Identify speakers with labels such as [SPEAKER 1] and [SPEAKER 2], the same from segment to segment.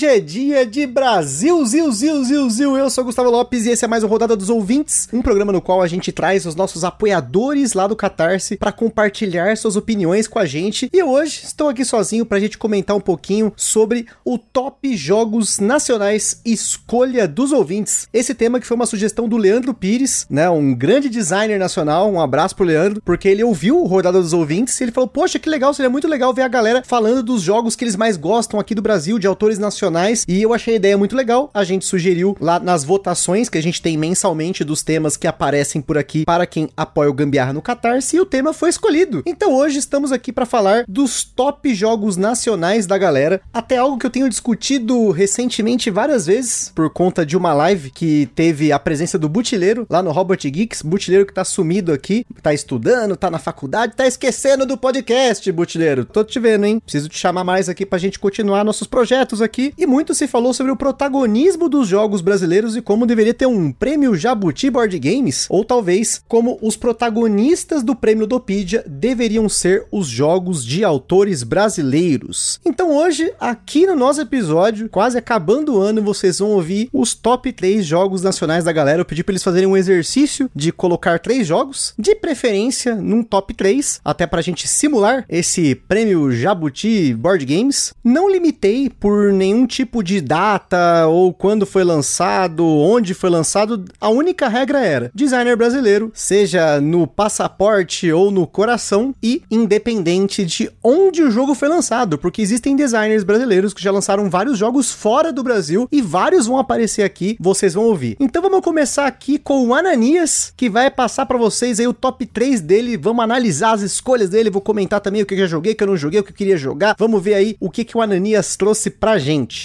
[SPEAKER 1] Hoje é dia de Brasil, Zil, Zil, Zil, Zil. Eu sou Gustavo Lopes e esse é mais um Rodada dos Ouvintes, um programa no qual a gente traz os nossos apoiadores lá do Catarse para compartilhar suas opiniões com a gente. E hoje estou aqui sozinho para a gente comentar um pouquinho sobre o Top Jogos Nacionais Escolha dos Ouvintes. Esse tema que foi uma sugestão do Leandro Pires, né, um grande designer nacional. Um abraço pro Leandro, porque ele ouviu o Rodada dos Ouvintes e ele falou: "Poxa, que legal, seria muito legal ver a galera falando dos jogos que eles mais gostam aqui do Brasil, de autores nacionais, e eu achei a ideia muito legal. A gente sugeriu lá nas votações que a gente tem mensalmente dos temas que aparecem por aqui para quem apoia o Gambiarra no Catarse, e o tema foi escolhido. Então hoje estamos aqui para falar dos top jogos nacionais da galera, até algo que eu tenho discutido recentemente várias vezes por conta de uma live que teve a presença do Butileiro lá no Robert Geeks, Butileiro que tá sumido aqui, tá estudando, tá na faculdade, tá esquecendo do podcast, Butileiro. Tô te vendo, hein? Preciso te chamar mais aqui pra gente continuar nossos projetos aqui aqui e muito se falou sobre o protagonismo dos jogos brasileiros e como deveria ter um prêmio Jabuti Board Games, ou talvez como os protagonistas do prêmio Dopedia deveriam ser os jogos de autores brasileiros. Então hoje, aqui no nosso episódio, quase acabando o ano, vocês vão ouvir os top 3 jogos nacionais da galera. Eu pedi para eles fazerem um exercício de colocar três jogos, de preferência num top 3, até pra gente simular esse prêmio Jabuti Board Games. Não limitei por nenhum tipo de data ou quando foi lançado, onde foi lançado, a única regra era designer brasileiro, seja no passaporte ou no coração e independente de onde o jogo foi lançado, porque existem designers brasileiros que já lançaram vários jogos fora do Brasil e vários vão aparecer aqui, vocês vão ouvir. Então vamos começar aqui com o Ananias, que vai passar para vocês aí o top 3 dele, vamos analisar as escolhas dele, vou comentar também o que eu já joguei, o que eu não joguei, o que eu queria jogar. Vamos ver aí o que que o Ananias trouxe pra gente gente.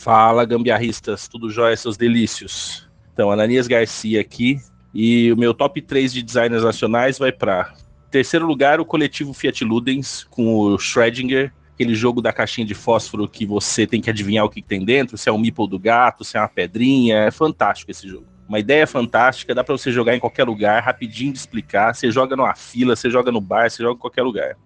[SPEAKER 2] Fala, gambiarristas, tudo jóia, seus delícios. Então, Ananias Garcia aqui, e o meu top 3 de designers nacionais vai para terceiro lugar, o coletivo Fiat Ludens, com o Schrödinger, aquele jogo da caixinha de fósforo que você tem que adivinhar o que tem dentro, se é um meeple do gato, se é uma pedrinha, é fantástico esse jogo. Uma ideia fantástica, dá para você jogar em qualquer lugar, rapidinho de explicar, você joga numa fila, você joga no bar, você joga em qualquer lugar.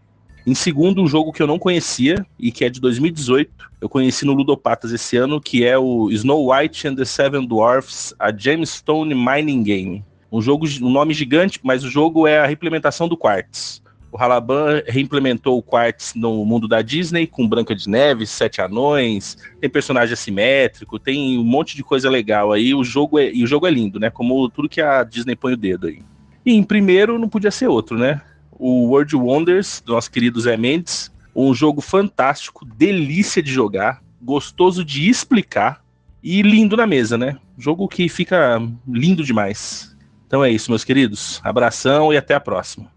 [SPEAKER 2] Em segundo, um jogo que eu não conhecia e que é de 2018. Eu conheci no Ludopatas esse ano, que é o Snow White and the Seven Dwarfs, a Gemstone Mining Game. Um jogo, um nome gigante, mas o jogo é a reimplementação do Quartz. O Halaban reimplementou o Quartz no mundo da Disney, com Branca de Neve, Sete Anões, tem personagem assimétrico, tem um monte de coisa legal aí. O jogo é, e o jogo é lindo, né? Como tudo que a Disney põe o dedo aí. E em primeiro não podia ser outro, né? O World Wonders, do nosso querido Zé Mendes. Um jogo fantástico, delícia de jogar, gostoso de explicar e lindo na mesa, né? Jogo que fica lindo demais. Então é isso, meus queridos. Abração e até a próxima.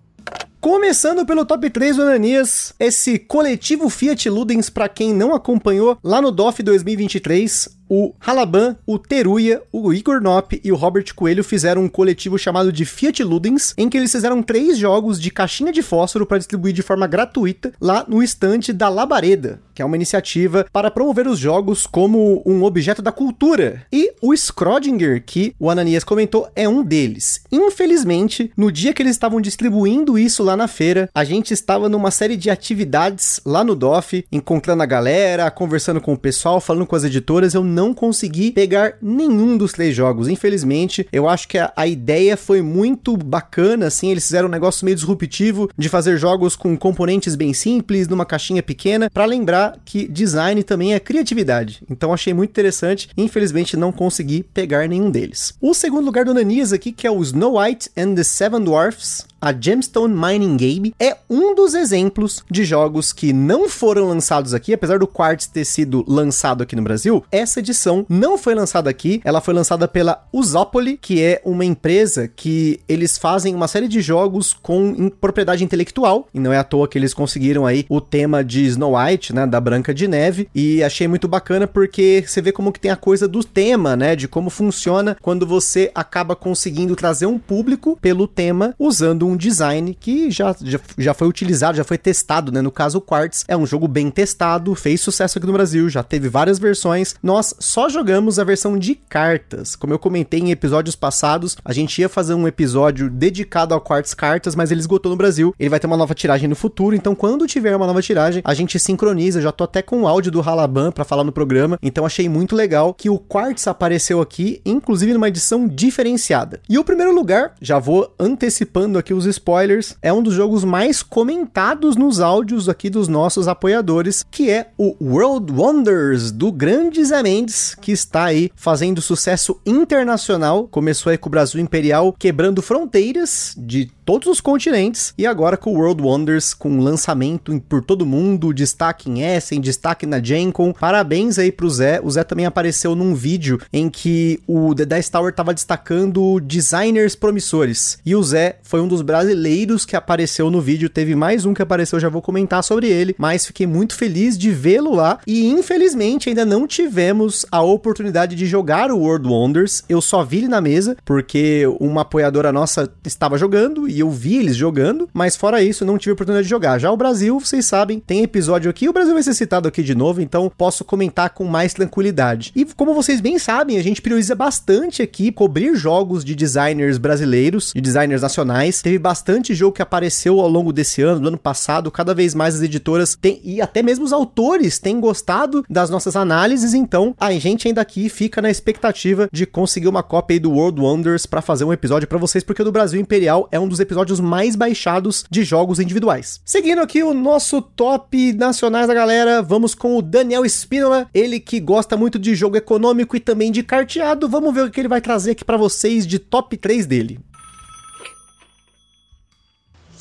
[SPEAKER 1] Começando pelo top 3 do Ananias, esse coletivo Fiat Ludens, para quem não acompanhou, lá no DOF 2023, o Halaban, o Teruya, o Igor Nop e o Robert Coelho fizeram um coletivo chamado de Fiat Ludens, em que eles fizeram três jogos de caixinha de fósforo para distribuir de forma gratuita lá no estante da Labareda, que é uma iniciativa para promover os jogos como um objeto da cultura. E o Schrödinger, que o Ananias comentou, é um deles. Infelizmente, no dia que eles estavam distribuindo isso lá na feira, a gente estava numa série de atividades lá no DOF, encontrando a galera, conversando com o pessoal, falando com as editoras. Eu não consegui pegar nenhum dos três jogos. Infelizmente, eu acho que a, a ideia foi muito bacana, assim, eles fizeram um negócio meio disruptivo de fazer jogos com componentes bem simples, numa caixinha pequena, para lembrar que design também é criatividade. Então achei muito interessante. Infelizmente, não consegui pegar nenhum deles. O segundo lugar do Nanias aqui, que é o Snow White and the Seven Dwarfs, a Gemstone Mining Game é um dos exemplos de jogos que não foram lançados aqui, apesar do Quartz ter sido lançado aqui no Brasil. Essa edição não foi lançada aqui, ela foi lançada pela Usopoly, que é uma empresa que eles fazem uma série de jogos com propriedade intelectual, e não é à toa que eles conseguiram aí o tema de Snow White, né, da Branca de Neve, e achei muito bacana porque você vê como que tem a coisa do tema, né, de como funciona quando você acaba conseguindo trazer um público pelo tema usando um design que já, já, já foi utilizado, já foi testado, né? No caso, o Quartz é um jogo bem testado, fez sucesso aqui no Brasil, já teve várias versões. Nós só jogamos a versão de cartas. Como eu comentei em episódios passados, a gente ia fazer um episódio dedicado ao Quartz Cartas, mas ele esgotou no Brasil. Ele vai ter uma nova tiragem no futuro, então quando tiver uma nova tiragem, a gente sincroniza. Já tô até com o áudio do Halaban para falar no programa, então achei muito legal que o Quartz apareceu aqui, inclusive numa edição diferenciada. E o primeiro lugar, já vou antecipando aqui os spoilers, é um dos jogos mais comentados nos áudios aqui dos nossos apoiadores, que é o World Wonders do grande Zé Mendes, que está aí fazendo sucesso internacional. Começou aí com o Brasil Imperial quebrando fronteiras de todos os continentes e agora com o World Wonders com lançamento por todo mundo, destaque em Essen, destaque na Gencon. Parabéns aí pro Zé. O Zé também apareceu num vídeo em que o The Dice Tower tava destacando designers promissores. E o Zé foi um dos brasileiros que apareceu no vídeo. Teve mais um que apareceu, já vou comentar sobre ele, mas fiquei muito feliz de vê-lo lá e infelizmente ainda não tivemos a oportunidade de jogar o World Wonders. Eu só vi ele na mesa porque uma apoiadora nossa estava jogando e eu vi eles jogando, mas fora isso, não tive oportunidade de jogar. Já o Brasil, vocês sabem, tem episódio aqui, o Brasil vai ser citado aqui de novo, então posso comentar com mais tranquilidade. E como vocês bem sabem, a gente prioriza bastante aqui cobrir jogos de designers brasileiros, de designers nacionais. Teve bastante jogo que apareceu ao longo desse ano, do ano passado, cada vez mais as editoras têm, e até mesmo os autores têm gostado das nossas análises, então a gente ainda aqui fica na expectativa de conseguir uma cópia aí do World Wonders para fazer um episódio para vocês, porque o do Brasil Imperial é um dos episódios mais baixados de jogos individuais. Seguindo aqui o nosso top nacionais da galera, vamos com o Daniel Spínola, ele que gosta muito de jogo econômico e também de carteado. Vamos ver o que ele vai trazer aqui para vocês de top 3 dele.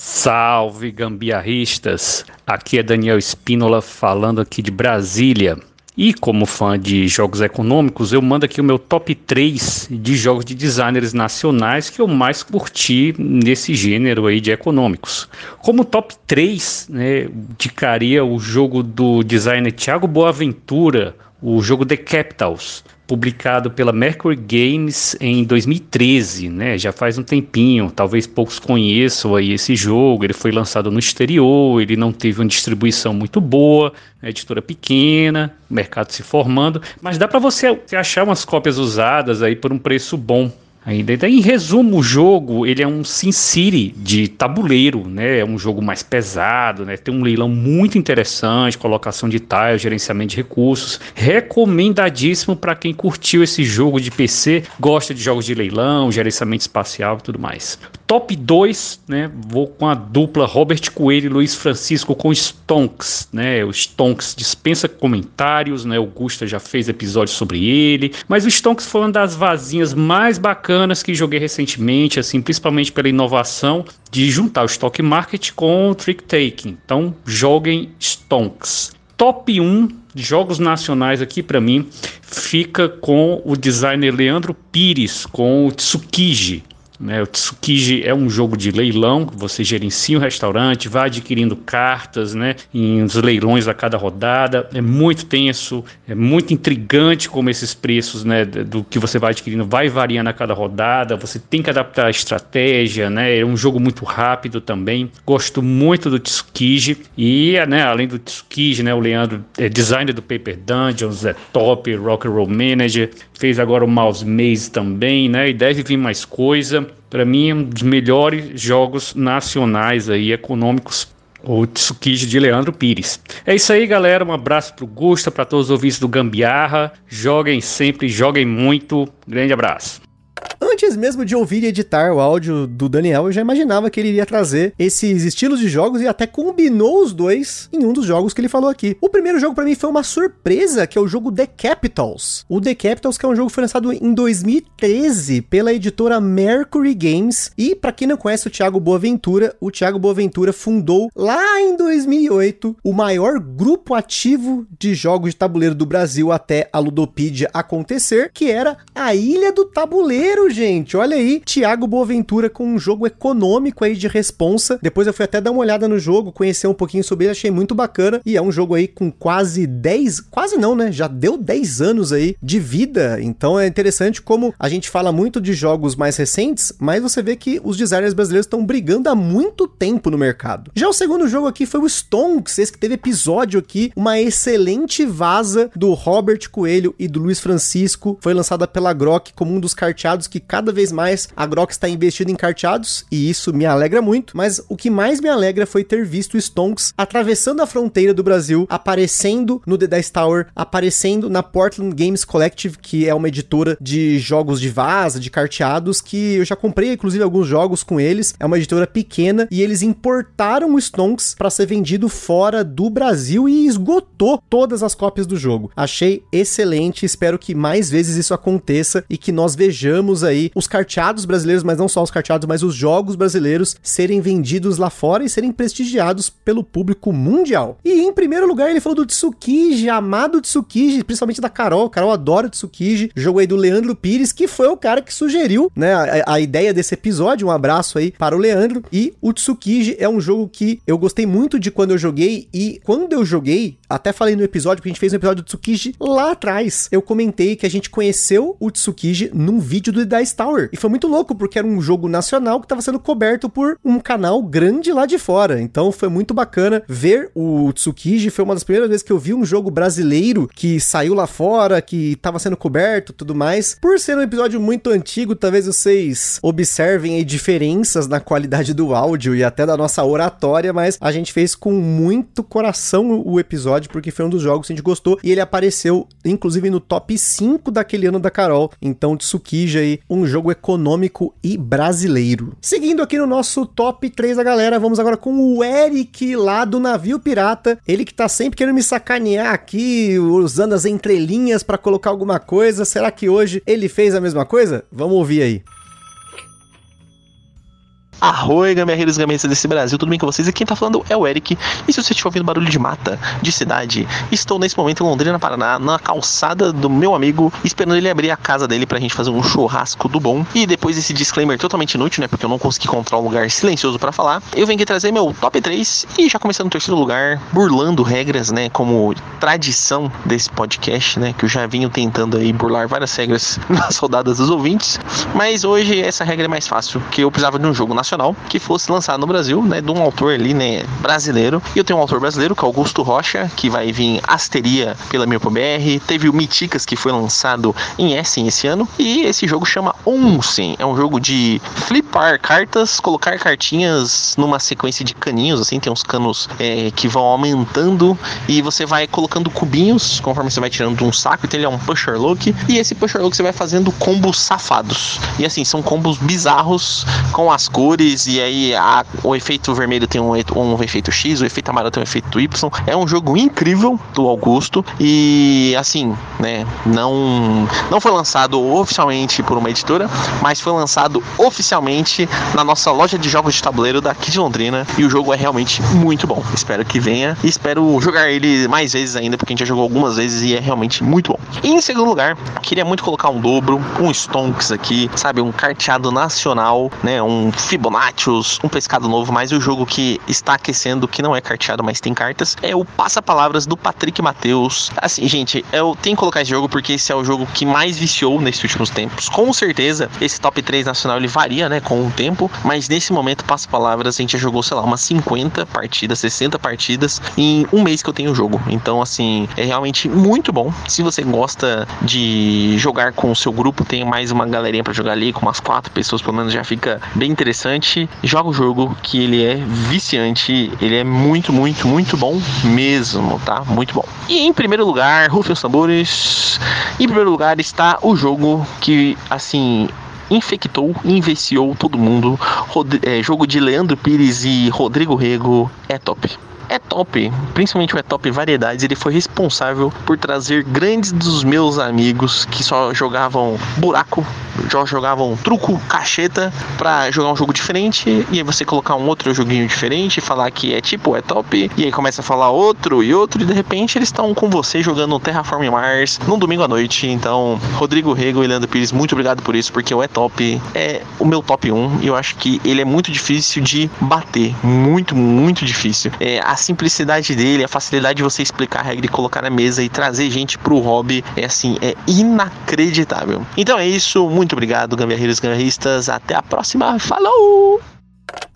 [SPEAKER 3] Salve gambiarristas! Aqui é Daniel Spínola falando aqui de Brasília. E como fã de jogos econômicos, eu mando aqui o meu top 3 de jogos de designers nacionais que eu mais curti nesse gênero aí de econômicos. Como top 3, né, indicaria o jogo do designer Thiago Boaventura, o jogo The Capitals, publicado pela Mercury Games em 2013, né? Já faz um tempinho, talvez poucos conheçam aí esse jogo. Ele foi lançado no exterior, ele não teve uma distribuição muito boa, né? editora pequena, mercado se formando, mas dá para você achar umas cópias usadas aí por um preço bom ainda. Então, em resumo, o jogo ele é um Sin City de tabuleiro, né? É um jogo mais pesado, né? Tem um leilão muito interessante, colocação de tiles, gerenciamento de recursos. Recomendadíssimo para quem curtiu esse jogo de PC, gosta de jogos de leilão, gerenciamento espacial e tudo mais. Top 2, né? Vou com a dupla Robert Coelho e Luiz Francisco com Stonks, né? O Stonks dispensa comentários, né? O Gusta já fez episódio sobre ele, mas o Stonks foi uma das vazinhas mais bacanas que joguei recentemente, assim, principalmente pela inovação de juntar o stock market com o trick taking. Então, joguem Stonks. Top 1 jogos nacionais aqui para mim fica com o designer Leandro Pires com o Tsukiji. Né, o Tsukiji é um jogo de leilão, você gerencia um restaurante, vai adquirindo cartas né, em os leilões a cada rodada. É muito tenso, é muito intrigante como esses preços né, do que você vai adquirindo vai variando a cada rodada. Você tem que adaptar a estratégia, né, é um jogo muito rápido também. Gosto muito do Tsukiji e né, além do Tsukiji, né, o Leandro é designer do Paper Dungeons, é top, Rock and Roll Manager, fez agora o Mouse Maze também, né, e deve vir mais coisa para mim, é um dos melhores jogos nacionais aí, econômicos o Tsukiji de Leandro Pires. É isso aí, galera. Um abraço pro Gusta, para todos os ouvintes do Gambiarra. Joguem sempre, joguem muito. Grande abraço.
[SPEAKER 1] Antes mesmo de ouvir e editar o áudio do Daniel, eu já imaginava que ele iria trazer esses estilos de jogos e até combinou os dois em um dos jogos que ele falou aqui. O primeiro jogo para mim foi uma surpresa, que é o jogo The Capitals. O The Capitals que é um jogo que foi lançado em 2013 pela editora Mercury Games e para quem não conhece o Thiago Boaventura, o Thiago Boaventura fundou lá em 2008 o maior grupo ativo de jogos de tabuleiro do Brasil até a Ludopedia acontecer, que era a Ilha do Tabuleiro, gente. Olha aí, Thiago Boaventura com um jogo econômico aí de responsa. Depois eu fui até dar uma olhada no jogo, conhecer um pouquinho sobre ele, achei muito bacana. E é um jogo aí com quase 10, quase não, né? Já deu 10 anos aí de vida. Então é interessante como a gente fala muito de jogos mais recentes, mas você vê que os designers brasileiros estão brigando há muito tempo no mercado. Já o segundo jogo aqui foi o Stonks, esse que teve episódio aqui, uma excelente vaza do Robert Coelho e do Luiz Francisco. Foi lançada pela Grok como um dos carteados que cada vez mais a Grok está investindo em carteados e isso me alegra muito. Mas o que mais me alegra foi ter visto Stonks atravessando a fronteira do Brasil, aparecendo no The Dice Tower, aparecendo na Portland Games Collective, que é uma editora de jogos de vaza, de carteados, que eu já comprei inclusive alguns jogos com eles. É uma editora pequena e eles importaram o Stonks para ser vendido fora do Brasil e esgotou todas as cópias do jogo. Achei excelente, espero que mais vezes isso aconteça e que nós vejamos aí os carteados brasileiros, mas não só os carteados, mas os jogos brasileiros serem vendidos lá fora e serem prestigiados pelo público mundial. E em primeiro lugar, ele falou do Tsukiji, amado Tsukiji, principalmente da Carol. Carol adora o Tsukiji. Jogo aí do Leandro Pires, que foi o cara que sugeriu, né, a, a ideia desse episódio. Um abraço aí para o Leandro. E o Tsukiji é um jogo que eu gostei muito de quando eu joguei e quando eu joguei, até falei no episódio, porque a gente fez um episódio do Tsukiji lá atrás. Eu comentei que a gente conheceu o Tsukiji num vídeo do Dice Tower. E foi muito louco, porque era um jogo nacional que estava sendo coberto por um canal grande lá de fora. Então foi muito bacana ver o Tsukiji. Foi uma das primeiras vezes que eu vi um jogo brasileiro que saiu lá fora, que estava sendo coberto tudo mais. Por ser um episódio muito antigo, talvez vocês observem aí diferenças na qualidade do áudio e até da nossa oratória, mas a gente fez com muito coração o episódio, porque foi um dos jogos que a gente gostou e ele apareceu, inclusive, no top 5 daquele ano da Carol. Então, Tsukiji aí, um jogo econômico e brasileiro. Seguindo aqui no nosso top 3 da galera, vamos agora com o Eric lá do Navio Pirata. Ele que tá sempre querendo me sacanear aqui, usando as entrelinhas para colocar alguma coisa. Será que hoje ele fez a mesma coisa? Vamos ouvir aí.
[SPEAKER 4] Arroi, gamberreiros e gamberreiras desse Brasil, tudo bem com vocês? E quem tá falando é o Eric. E se você estiver ouvindo barulho de mata, de cidade, estou nesse momento em Londrina, Paraná, na calçada do meu amigo, esperando ele abrir a casa dele pra gente fazer um churrasco do bom. E depois desse disclaimer totalmente inútil, né? Porque eu não consegui encontrar um lugar silencioso para falar, eu venho aqui trazer meu top 3 e já começando no terceiro lugar, burlando regras, né? Como tradição desse podcast, né? Que eu já vinha tentando aí burlar várias regras nas rodadas dos ouvintes. Mas hoje essa regra é mais fácil, que eu precisava de um jogo nacional que fosse lançado no Brasil, né, de um autor ali, né, brasileiro. E eu tenho um autor brasileiro, que é Augusto Rocha, que vai vir Asteria pela minha BR. Teve o Miticas, que foi lançado em Essen esse ano. E esse jogo chama Onsen. É um jogo de flipar cartas, colocar cartinhas numa sequência de caninhos, assim, tem uns canos é, que vão aumentando e você vai colocando cubinhos conforme você vai tirando de um saco. Então ele é um pusher look. E esse pusher look você vai fazendo combos safados. E assim, são combos bizarros com as cores e aí a, o efeito vermelho tem um, um efeito X, o efeito amarelo tem um efeito Y. É um jogo incrível do Augusto e assim, né, não não foi lançado oficialmente por uma editora, mas foi lançado oficialmente na nossa loja de jogos de tabuleiro daqui de Londrina e o jogo é realmente muito bom. Espero que venha e espero jogar ele mais vezes ainda, porque a gente já jogou algumas vezes e é realmente muito bom. E em segundo lugar, queria muito colocar um dobro, um Stonks aqui, sabe, um carteado nacional, né, um Fibonacci Fibonaccios, um pescado novo, mas o jogo que está aquecendo, que não é carteado, mas tem cartas, é o Passa-Palavras do Patrick Matheus. Assim, gente, eu tenho que colocar esse jogo porque esse é o jogo que mais viciou nesses últimos tempos. Com certeza, esse top 3 nacional ele varia, né, com o tempo, mas nesse momento, Passa-Palavras, a gente já jogou, sei lá, umas 50 partidas, 60 partidas em um mês que eu tenho o jogo. Então, assim, é realmente muito bom. Se você gosta de jogar com o seu grupo, tem mais uma galerinha para jogar ali, com umas quatro pessoas, pelo menos já fica bem interessante joga o jogo que ele é viciante, ele é muito, muito, muito bom mesmo, tá? Muito bom. E em primeiro lugar, rufem os tambores. Em primeiro lugar está o jogo que, assim, infectou, investiou todo mundo. Rod é, jogo de Leandro Pires e Rodrigo Rego é top é top, principalmente o é top variedades, ele foi responsável por trazer grandes dos meus amigos que só jogavam buraco, jogavam truco, cacheta, pra jogar um jogo diferente, e aí você colocar um outro joguinho diferente, falar que é tipo, é top, e aí começa a falar outro e outro, e de repente eles estão com você jogando Terraform Mars num domingo à noite. Então, Rodrigo Rego e Leandro Pires, muito obrigado por isso, porque o é top é o meu top 1, e eu acho que ele é muito difícil de bater, muito, muito difícil. É, a simplicidade dele, a facilidade de você explicar a regra e colocar na mesa e trazer gente pro hobby, é assim, é inacreditável. Então é isso, muito obrigado, gambiarreiros gambiarristas, até a próxima, falou!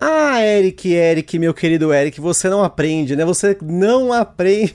[SPEAKER 1] Ah, Eric, Eric, meu querido Eric, você não aprende, né? Você não aprende.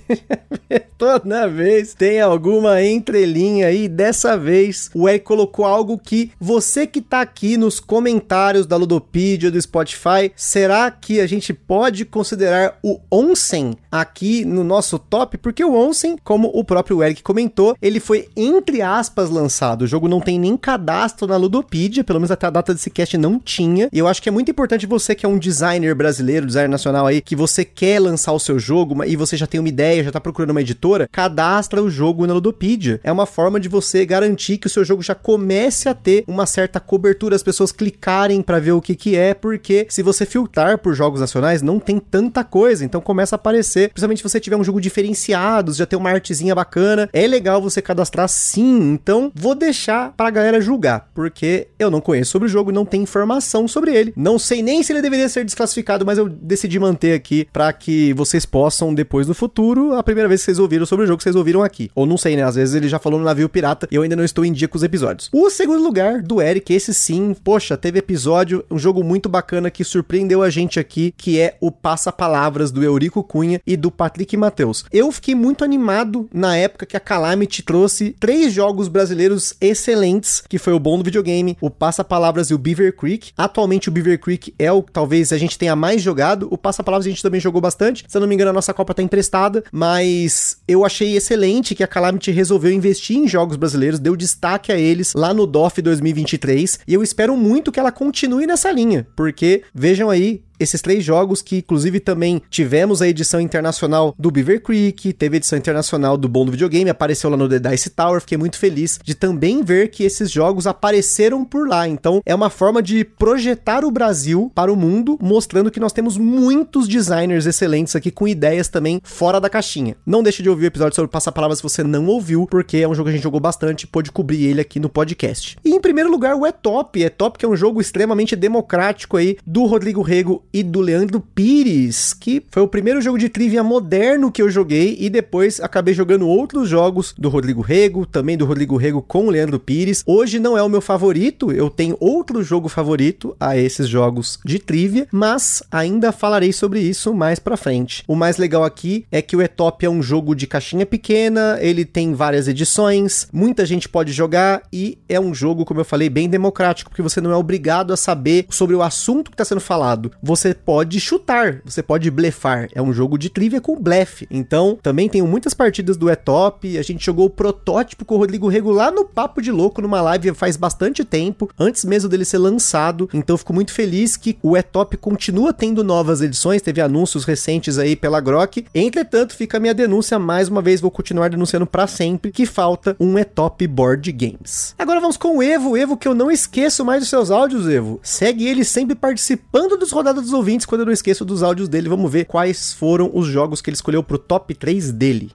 [SPEAKER 1] Toda vez tem alguma entrelinha aí. Dessa vez, o Eric colocou algo que você que tá aqui nos comentários da Ludopedia, do Spotify, será que a gente pode considerar o Onsen aqui no nosso top? Porque o Onsen, como o próprio Eric comentou, ele foi entre aspas lançado. O jogo não tem nem cadastro na Ludopedia, pelo menos até a data desse cast não tinha. E eu acho que é muito importante você que é um designer brasileiro, designer nacional aí, que você quer lançar o seu jogo e você já tem uma ideia, já tá procurando uma editora, cadastra o jogo na Ludopedia. É uma forma de você garantir que o seu jogo já comece a ter uma certa cobertura, as pessoas clicarem para ver o que que é, porque se você filtrar por jogos nacionais, não tem tanta coisa, então começa a aparecer, principalmente se você tiver um jogo diferenciado, já tem uma artezinha bacana, é legal você cadastrar sim, então vou deixar pra galera julgar, porque eu não conheço sobre o jogo, não tenho informação sobre ele, não sei nem se ele deveria ser desclassificado, mas eu decidi manter aqui para que vocês possam, depois no futuro, a primeira vez que vocês ouviram sobre o jogo, vocês ouviram aqui. Ou não sei, né? Às vezes ele já falou no navio pirata e eu ainda não estou em dia com os episódios. O segundo lugar do Eric, esse sim, poxa, teve episódio, um jogo muito bacana que surpreendeu a gente aqui, que é o Passa-Palavras do Eurico Cunha e do Patrick Matheus. Eu fiquei muito animado na época que a Calamity trouxe três jogos brasileiros excelentes, que foi o bom do videogame, o Passa-Palavras e o Beaver Creek. Atualmente o Beaver Creek é o talvez a gente tenha mais jogado. O Passa-Palavras a gente também jogou bastante. Se eu não me engano, a nossa Copa tá emprestada. Mas eu achei excelente que a Calamity resolveu investir em jogos brasileiros, deu destaque a eles lá no DOF 2023. E eu espero muito que ela continue nessa linha. Porque, vejam aí, esses três jogos que inclusive também tivemos a edição internacional do Beaver Creek, teve edição internacional do Bom do Videogame, apareceu lá no The Dice Tower, fiquei muito feliz de também ver que esses jogos apareceram por lá. Então é uma forma de projetar o Brasil para o mundo, mostrando que nós temos muitos designers excelentes aqui com ideias também fora da caixinha. Não deixe de ouvir o episódio sobre Passa-Palavras se você não ouviu, porque é um jogo que a gente jogou bastante e pôde cobrir ele aqui no podcast. E em primeiro lugar, o E-Top. E-Top que é um jogo extremamente democrático aí do Rodrigo Rego e do Leandro Pires, que foi o primeiro jogo de trivia moderno que eu joguei e depois acabei jogando outros jogos do Rodrigo Rego, também do Rodrigo Rego com o Leandro Pires. Hoje não é o meu favorito, eu tenho outro jogo favorito a esses jogos de trivia, mas ainda falarei sobre isso mais pra frente. O mais legal aqui é que o Etop é um jogo de caixinha pequena, ele tem várias edições, muita gente pode jogar e é um jogo, como eu falei, bem democrático, porque você não é obrigado a saber sobre o assunto que está sendo falado. Você pode chutar, você pode blefar. É um jogo de trivia com blefe. Então, também tenho muitas partidas do E-Top. A gente jogou o protótipo com o Rodrigo Rego lá no Papo de Louco, numa live faz bastante tempo, antes mesmo dele ser lançado. Então, fico muito feliz que o E-Top continua tendo novas edições. Teve anúncios recentes aí pela Grok. Entretanto, fica a minha denúncia. Mais uma vez, vou continuar denunciando para sempre que falta um E-Top Board Games. Agora vamos com o Evo. Evo, que eu não esqueço mais dos seus áudios, Evo. Segue ele sempre participando dos rodadas dos ouvintes quando eu não esqueço dos áudios dele. Vamos ver quais foram os jogos que ele escolheu pro top 3 dele.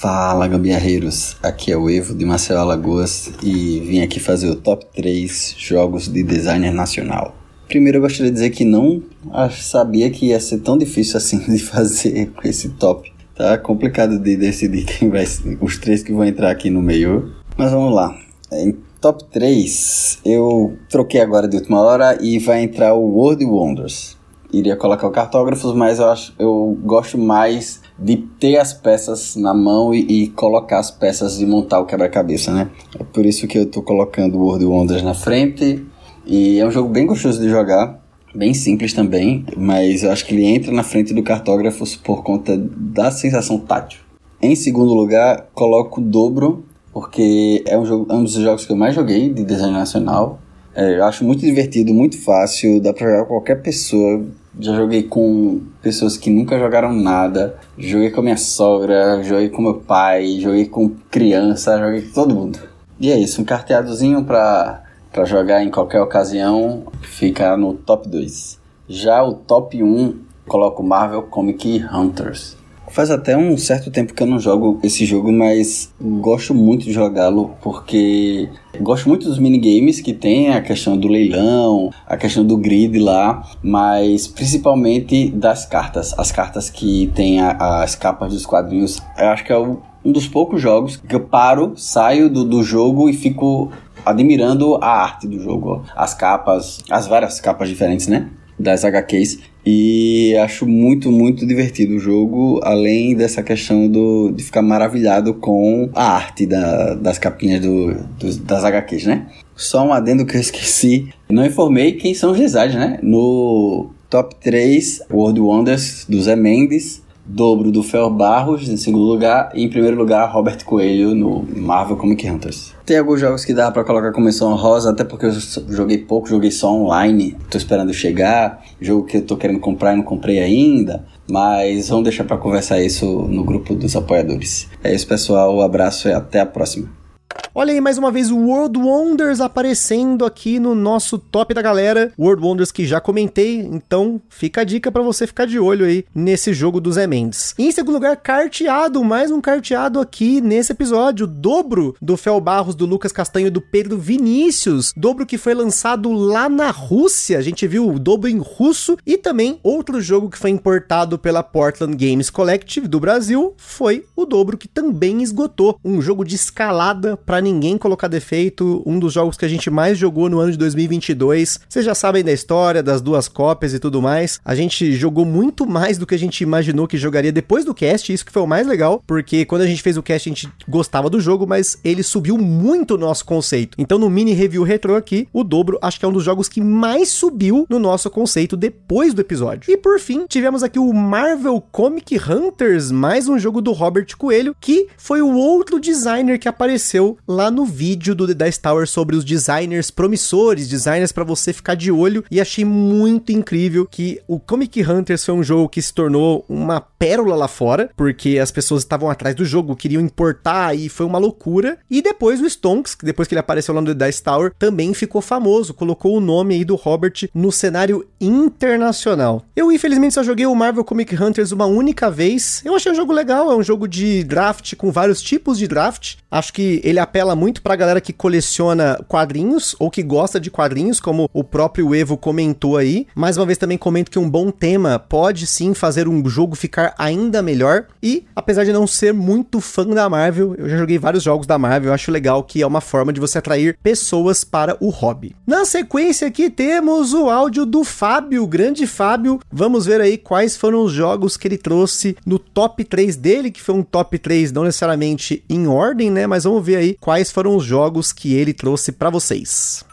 [SPEAKER 5] Fala gambiarreiros, aqui é o Evo de Marcelo Alagoas e vim aqui fazer o top 3 jogos de designer nacional. Primeiro eu gostaria de dizer que não sabia que ia ser tão difícil assim de fazer esse top. Tá complicado de decidir quem vai os três que vão entrar aqui no meio. Mas vamos lá. Top 3, eu troquei agora de última hora e vai entrar o World Wonders. Iria colocar o cartógrafos, mas eu acho eu gosto mais de ter as peças na mão e, e colocar as peças e montar o quebra-cabeça, né? É por isso que eu tô colocando o World Wonders na frente. E é um jogo bem gostoso de jogar, bem simples também, mas eu acho que ele entra na frente do cartógrafos por conta da sensação tátil. Em segundo lugar, coloco o Dobro, porque é um, jogo, é um dos jogos que eu mais joguei de design nacional. É, eu acho muito divertido, muito fácil, dá pra jogar com qualquer pessoa. Já joguei com pessoas que nunca jogaram nada. Joguei com minha sogra, joguei com meu pai, joguei com criança, joguei com todo mundo. E é isso, um carteadozinho pra, pra jogar em qualquer ocasião, fica no top 2. Já o top 1, coloco Marvel Comic Hunters. Faz até um certo tempo que eu não jogo esse jogo, mas gosto muito de jogá-lo porque gosto muito dos minigames que tem, a questão do leilão, a questão do grid lá, mas principalmente das cartas. As cartas que tem a, as capas dos quadrinhos, eu acho que é o, um dos poucos jogos que eu paro, saio do, do jogo e fico admirando a arte do jogo. As capas, as várias capas diferentes, né? Das HQs. E acho muito, muito divertido o jogo, além dessa questão do, de ficar maravilhado com a arte da, das capinhas do, das HQs, né? Só um adendo que eu esqueci. Não informei quem são os designs, né? No top 3, World Wonders, do Zé Mendes dobro do Fel Barros em segundo lugar e em primeiro lugar Robert Coelho no Marvel Comic Hunters. Tem alguns jogos que dá para colocar como menção rosa, até porque eu joguei pouco, joguei só online, tô esperando chegar, jogo que eu tô querendo comprar e não comprei ainda, mas vamos deixar para conversar isso no grupo dos apoiadores. É isso, pessoal, um abraço e até a próxima.
[SPEAKER 1] Olha aí mais uma vez o World Wonders aparecendo aqui no nosso top da galera. World Wonders que já comentei, então fica a dica para você ficar de olho aí nesse jogo dos Mendes. Em segundo lugar, carteado, mais um carteado aqui nesse episódio, dobro do Fel Barros, do Lucas Castanho e do Pedro Vinícius, dobro que foi lançado lá na Rússia. A gente viu o dobro em russo e também outro jogo que foi importado pela Portland Games Collective do Brasil foi o dobro que também esgotou, um jogo de escalada para ninguém colocar defeito, um dos jogos que a gente mais jogou no ano de 2022. Vocês já sabem da história, das duas cópias e tudo mais. A gente jogou muito mais do que a gente imaginou que jogaria depois do cast, isso que foi o mais legal, porque quando a gente fez o cast a gente gostava do jogo, mas ele subiu muito o nosso conceito. Então no mini review retro aqui, o dobro acho que é um dos jogos que mais subiu no nosso conceito depois do episódio. E por fim, tivemos aqui o Marvel Comic Hunters, mais um jogo do Robert Coelho, que foi o outro designer que apareceu lá no vídeo do The Dice Tower sobre os designers promissores, designers para você ficar de olho, e achei muito incrível que o Comic Hunters foi um jogo que se tornou uma pérola lá fora, porque as pessoas estavam atrás do jogo, queriam importar e foi uma loucura. E depois o Stonks, depois que ele apareceu lá no The Dice Tower, também ficou famoso, colocou o nome aí do Robert no cenário internacional. Eu infelizmente só joguei o Marvel Comic Hunters uma única vez. Eu achei um jogo legal, é um jogo de draft com vários tipos de draft. Acho que ele apela muito pra galera que coleciona quadrinhos ou que gosta de quadrinhos, como o próprio Evo comentou aí. Mais uma vez também comento que um bom tema pode sim fazer um jogo ficar ainda melhor. E apesar de não ser muito fã da Marvel, eu já joguei vários jogos da Marvel, eu acho legal que é uma forma de você atrair pessoas para o hobby. Na sequência aqui temos o áudio do Fábio, grande Fábio. Vamos ver aí quais foram os jogos que ele trouxe no top 3 dele, que foi um top 3 não necessariamente em ordem, né, mas vamos ver aí quais foram os jogos que ele trouxe para vocês.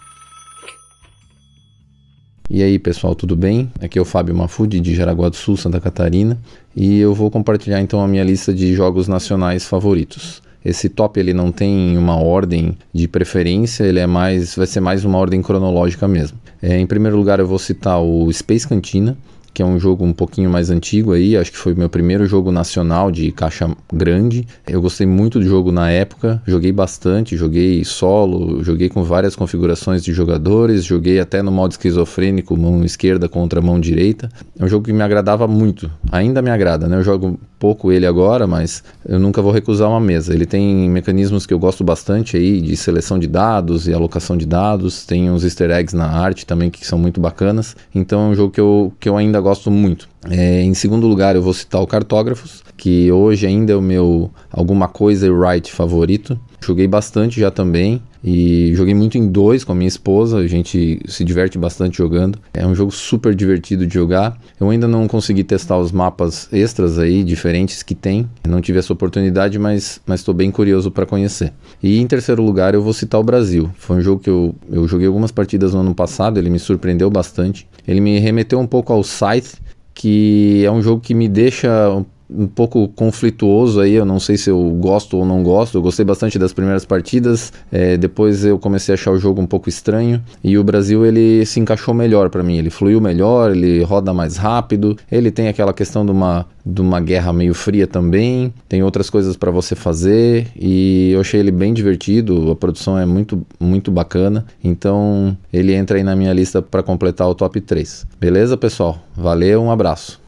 [SPEAKER 6] E aí pessoal, tudo bem? Aqui é o Fábio Mafudi de Jaraguá do Sul, Santa Catarina, e eu vou compartilhar então a minha lista de jogos nacionais favoritos. Esse top ele não tem uma ordem de preferência, ele é mais, vai ser mais uma ordem cronológica mesmo. É, em primeiro lugar eu vou citar o Space Cantina, que é um jogo um pouquinho mais antigo aí, acho que foi meu primeiro jogo nacional de caixa grande. Eu gostei muito do jogo na época, joguei bastante, joguei solo, joguei com várias configurações de jogadores, joguei até no modo esquizofrênico, mão esquerda contra mão direita. É um jogo que me agradava muito, ainda me agrada, né? Eu jogo pouco ele agora, mas eu nunca vou recusar uma mesa. Ele tem mecanismos que eu gosto bastante aí, de seleção de dados e alocação de dados, tem uns easter eggs na arte também que são muito bacanas. Então é um jogo que eu, que eu ainda gosto muito. É, em segundo lugar, eu vou citar o Cartógrafos, que hoje ainda é o meu alguma coisa write favorito. Joguei bastante já também e joguei muito em dois com a minha esposa. A gente se diverte bastante jogando. É um jogo super divertido de jogar. Eu ainda não consegui testar os mapas extras aí diferentes que tem. Não tive essa oportunidade, mas estou bem curioso para conhecer. E em terceiro lugar, eu vou citar o Brasil. Foi um jogo que eu, eu joguei algumas partidas no ano passado. Ele me surpreendeu bastante. Ele me remeteu um pouco ao Scythe que é um jogo que me deixa um pouco conflituoso aí, eu não sei se eu gosto ou não gosto. Eu gostei bastante das primeiras partidas, é, depois eu comecei a achar o jogo um pouco estranho e o Brasil ele se encaixou melhor para mim. Ele fluiu melhor, ele roda mais rápido, ele tem aquela questão de uma, de uma guerra meio fria também, tem outras coisas para você fazer e eu achei ele bem divertido. A produção é muito, muito bacana, então ele entra aí na minha lista para completar o top 3. Beleza, pessoal? Valeu, um abraço.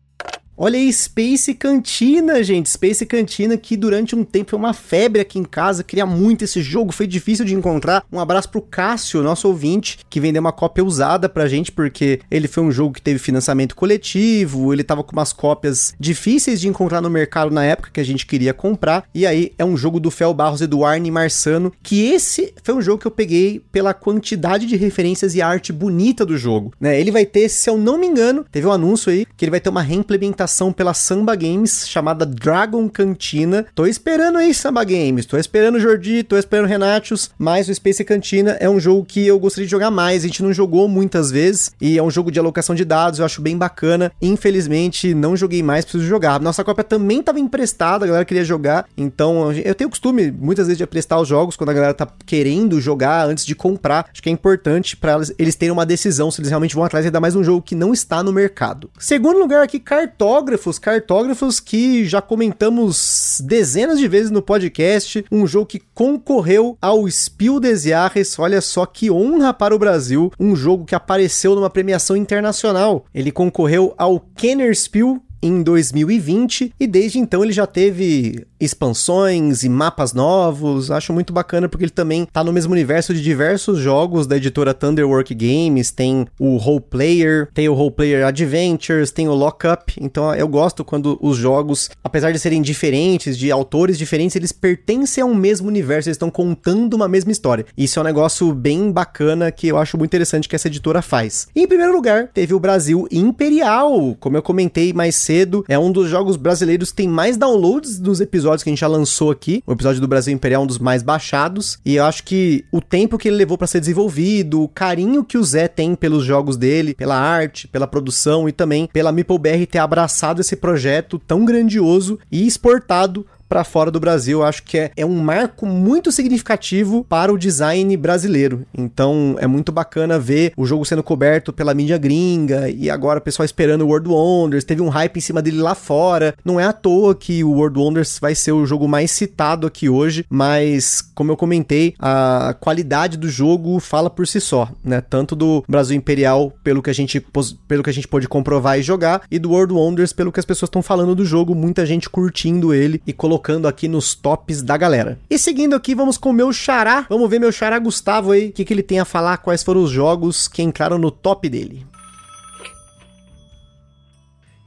[SPEAKER 1] Olha aí, Space Cantina, gente. Space Cantina que durante um tempo foi uma febre aqui em casa. Queria muito esse jogo, foi difícil de encontrar. Um abraço pro Cássio, nosso ouvinte, que vendeu uma cópia usada pra gente, porque ele foi um jogo que teve financiamento coletivo, ele tava com umas cópias difíceis de encontrar no mercado na época que a gente queria comprar. E aí é um jogo do Fel Barros, Eduardo e Marçano, que esse foi um jogo que eu peguei pela quantidade de referências e arte bonita do jogo, né? Ele vai ter, se eu não me engano, teve um anúncio aí que ele vai ter uma reimplementação pela Samba Games chamada Dragon Cantina. Tô esperando aí, Samba Games. Tô esperando Jordi, tô esperando Renatius, mas o Space Cantina é um jogo que eu gostaria de jogar mais. A gente não jogou muitas vezes e é um jogo de alocação de dados, eu acho bem bacana. Infelizmente, não joguei mais, preciso jogar. Nossa cópia também estava emprestada, a galera queria jogar, então eu tenho o costume muitas vezes de emprestar os jogos quando a galera tá querendo jogar antes de comprar. Acho que é importante para eles, terem uma decisão se eles realmente vão atrás, ainda mais um jogo que não está no mercado. Segundo lugar aqui, Cartógrafo cartógrafos, que já comentamos dezenas de vezes no podcast, um jogo que concorreu ao Spiel des Jahres, olha só que honra para o Brasil, um jogo que apareceu numa premiação internacional. Ele concorreu ao Kenner Spiel em 2020 e desde então ele já teve expansões e mapas novos. Acho muito bacana porque ele também tá no mesmo universo de diversos jogos da editora Thunderwork Games. Tem o Role Player, tem o Role Player Adventures, tem o Lockup. Então eu gosto quando os jogos, apesar de serem diferentes, de autores diferentes, eles pertencem a um mesmo universo, eles estão contando uma mesma história. Isso é um negócio bem bacana que eu acho muito interessante que essa editora faz. E, em primeiro lugar, teve o Brasil Imperial, como eu comentei mais cedo, é um dos jogos brasileiros que tem mais downloads dos episódios que a gente já lançou aqui. O episódio do Brasil Imperial é um dos mais baixados. E eu acho que o tempo que ele levou para ser desenvolvido, o carinho que o Zé tem pelos jogos dele, pela arte, pela produção e também pela MeepleBR ter abraçado esse projeto tão grandioso e exportado para fora do Brasil. Acho que é, é um marco muito significativo para o design brasileiro. Então é muito bacana ver o jogo sendo coberto pela mídia gringa e agora o pessoal esperando o World Wonders. Teve um hype em cima dele lá fora. Não é à toa que o World Wonders vai ser o jogo mais citado aqui hoje, mas como eu comentei, a qualidade do jogo fala por si só, né? Tanto do Brasil Imperial, pelo que a gente pelo que a gente pôde comprovar e jogar, e do World Wonders pelo que as pessoas estão falando do jogo, muita gente curtindo ele e colocando colocando aqui nos tops da galera. E seguindo aqui, vamos com o meu xará. Vamos ver meu xará Gustavo aí, o que, que ele tem a falar, quais foram os jogos que entraram no top dele.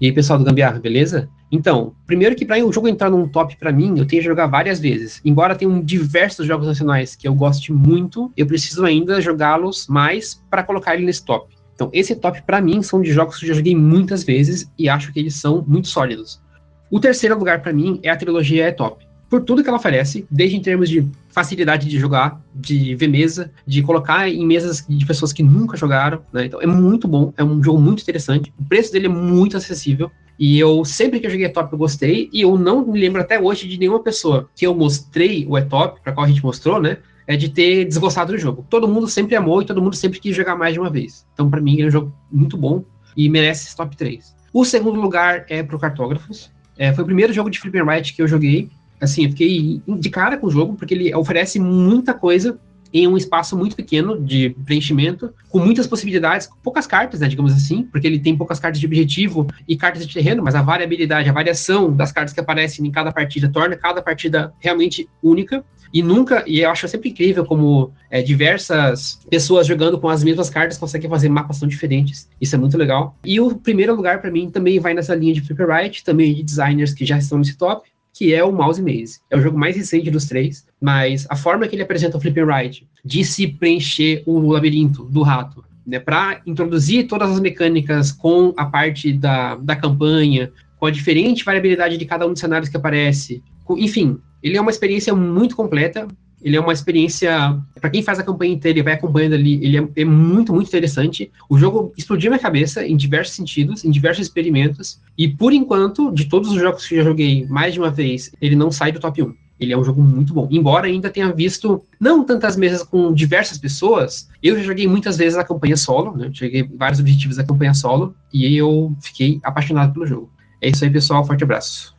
[SPEAKER 7] E aí, pessoal do Gambiarra, beleza? Então, primeiro que para o jogo entrar num top para mim, eu tenho que jogar várias vezes. Embora tenham diversos jogos nacionais que eu goste muito, eu preciso ainda jogá-los mais para colocar ele nesse top. Então, esse top para mim são de jogos que eu já joguei muitas vezes e acho que eles são muito sólidos. O terceiro lugar para mim é a trilogia É Top. Por tudo que ela oferece, desde em termos de facilidade de jogar, de ver mesa, de colocar em mesas de pessoas que nunca jogaram, né? Então é muito bom, é um jogo muito interessante. O preço dele é muito acessível. E eu, sempre que eu joguei top, eu gostei. E eu não me lembro até hoje de nenhuma pessoa que eu mostrei o E-Top, para qual a gente mostrou, né? É de ter desgostado do jogo. Todo mundo sempre amou e todo mundo sempre quis jogar mais de uma vez. Então, para mim, é um jogo muito bom e merece esse top 3. O segundo lugar é pro Cartógrafos. É, foi o primeiro jogo de Flip and Write que eu joguei. Assim, eu fiquei de cara com o jogo, porque ele oferece muita coisa em um espaço muito pequeno de preenchimento, com muitas possibilidades, com poucas cartas, né, digamos assim, porque ele tem poucas cartas de objetivo e cartas de terreno, mas a variabilidade, a variação das cartas que aparecem em cada partida torna cada partida realmente única. E nunca, e eu acho sempre incrível como é, diversas pessoas jogando com as mesmas cartas conseguem fazer mapas tão diferentes. Isso é muito legal. E o primeiro lugar para mim também vai nessa linha de Write, também de designers que já estão nesse top, que é o Mouse Maze. É o jogo mais recente dos três, mas a forma que ele apresenta o Flipper Write de se preencher o labirinto do rato, né, para introduzir todas as mecânicas com a parte da, da campanha, com a diferente variabilidade de cada um dos cenários que aparece, enfim, ele é uma experiência muito completa, Ele é uma experiência, para quem faz a campanha inteira e vai acompanhando ali, ele é, é, muito, muito interessante. O jogo explodiu minha cabeça em diversos sentidos, em diversos experimentos, e por enquanto, de todos os jogos que eu já joguei mais de uma vez, ele não sai do top 1. Ele é um jogo muito bom. Embora ainda tenha visto não tantas mesas com diversas pessoas, eu já joguei muitas vezes a campanha solo, né? Eu joguei vários objetivos da campanha solo e eu fiquei apaixonado pelo jogo. É isso aí, pessoal. Forte abraço.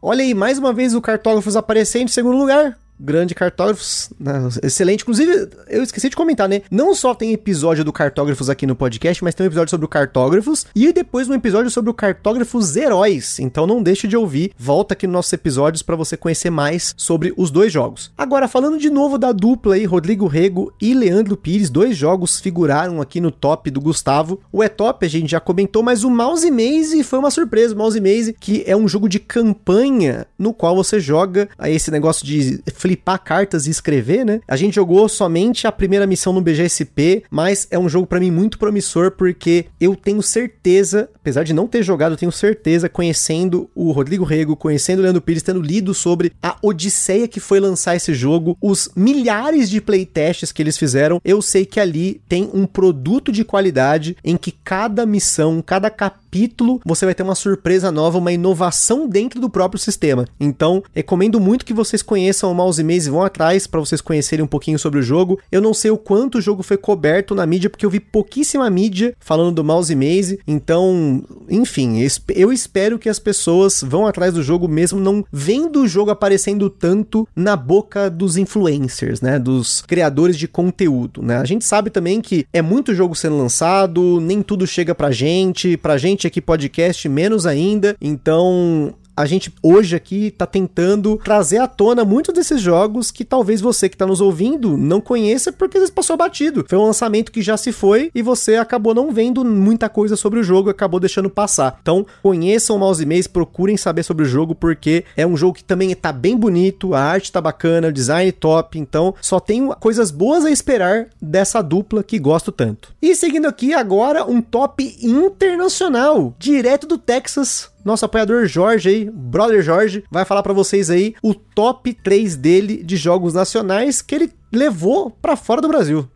[SPEAKER 1] Olha aí, mais uma vez o Cartógrafos aparecendo em segundo lugar grande cartógrafos, né, excelente. Inclusive, eu esqueci de comentar, né? Não só tem episódio do Cartógrafos aqui no podcast, mas tem um episódio sobre o Cartógrafos e depois um episódio sobre o Cartógrafos Heróis. Então não deixe de ouvir, volta aqui nos nossos episódios para você conhecer mais sobre os dois jogos. Agora, falando de novo da dupla aí, Rodrigo Rego e Leandro Pires, dois jogos figuraram aqui no top do Gustavo. O E-Top a gente já comentou, mas o Mouse Maze foi uma surpresa. O Mouse Maze, que é um jogo de campanha no qual você joga esse negócio de flipar cartas e escrever, né? A gente jogou somente a primeira missão no BGSP, mas é um jogo para mim muito promissor porque eu tenho certeza, apesar de não ter jogado, eu tenho certeza, conhecendo o Rodrigo Rego, conhecendo o Leandro Pires, tendo lido sobre a odisseia que foi lançar esse jogo, os milhares de playtests que eles fizeram, eu sei que ali tem um produto de qualidade em que cada missão, cada capítulo, você vai ter uma surpresa nova, uma inovação dentro do próprio sistema. Então, recomendo muito que vocês conheçam o Mouse Maze vão atrás para vocês conhecerem um pouquinho sobre o jogo. Eu não sei o quanto o jogo foi coberto na mídia, porque eu vi pouquíssima mídia falando do Mouse Maze. Então, enfim, eu espero que as pessoas vão atrás do jogo mesmo não vendo o jogo aparecendo tanto na boca dos influencers, né? Dos criadores de conteúdo, né? A gente sabe também que é muito jogo sendo lançado, nem tudo chega pra gente, pra gente aqui podcast menos ainda. Então, a gente hoje aqui tá tentando trazer à tona muitos desses jogos que talvez você que tá nos ouvindo não conheça porque às vezes passou batido. Foi um lançamento que já se foi e você acabou não vendo muita coisa sobre o jogo, acabou deixando passar. Então, conheçam o Mouse Maze, procurem saber sobre o jogo porque é um jogo que também tá bem bonito, a arte tá bacana, o design top, então só tem coisas boas a esperar dessa dupla que gosto tanto. E seguindo aqui agora um top internacional, direto do Texas, nosso apoiador Jorge aí, brother Jorge, vai falar para vocês aí o top 3 dele de jogos nacionais que ele levou para fora do Brasil.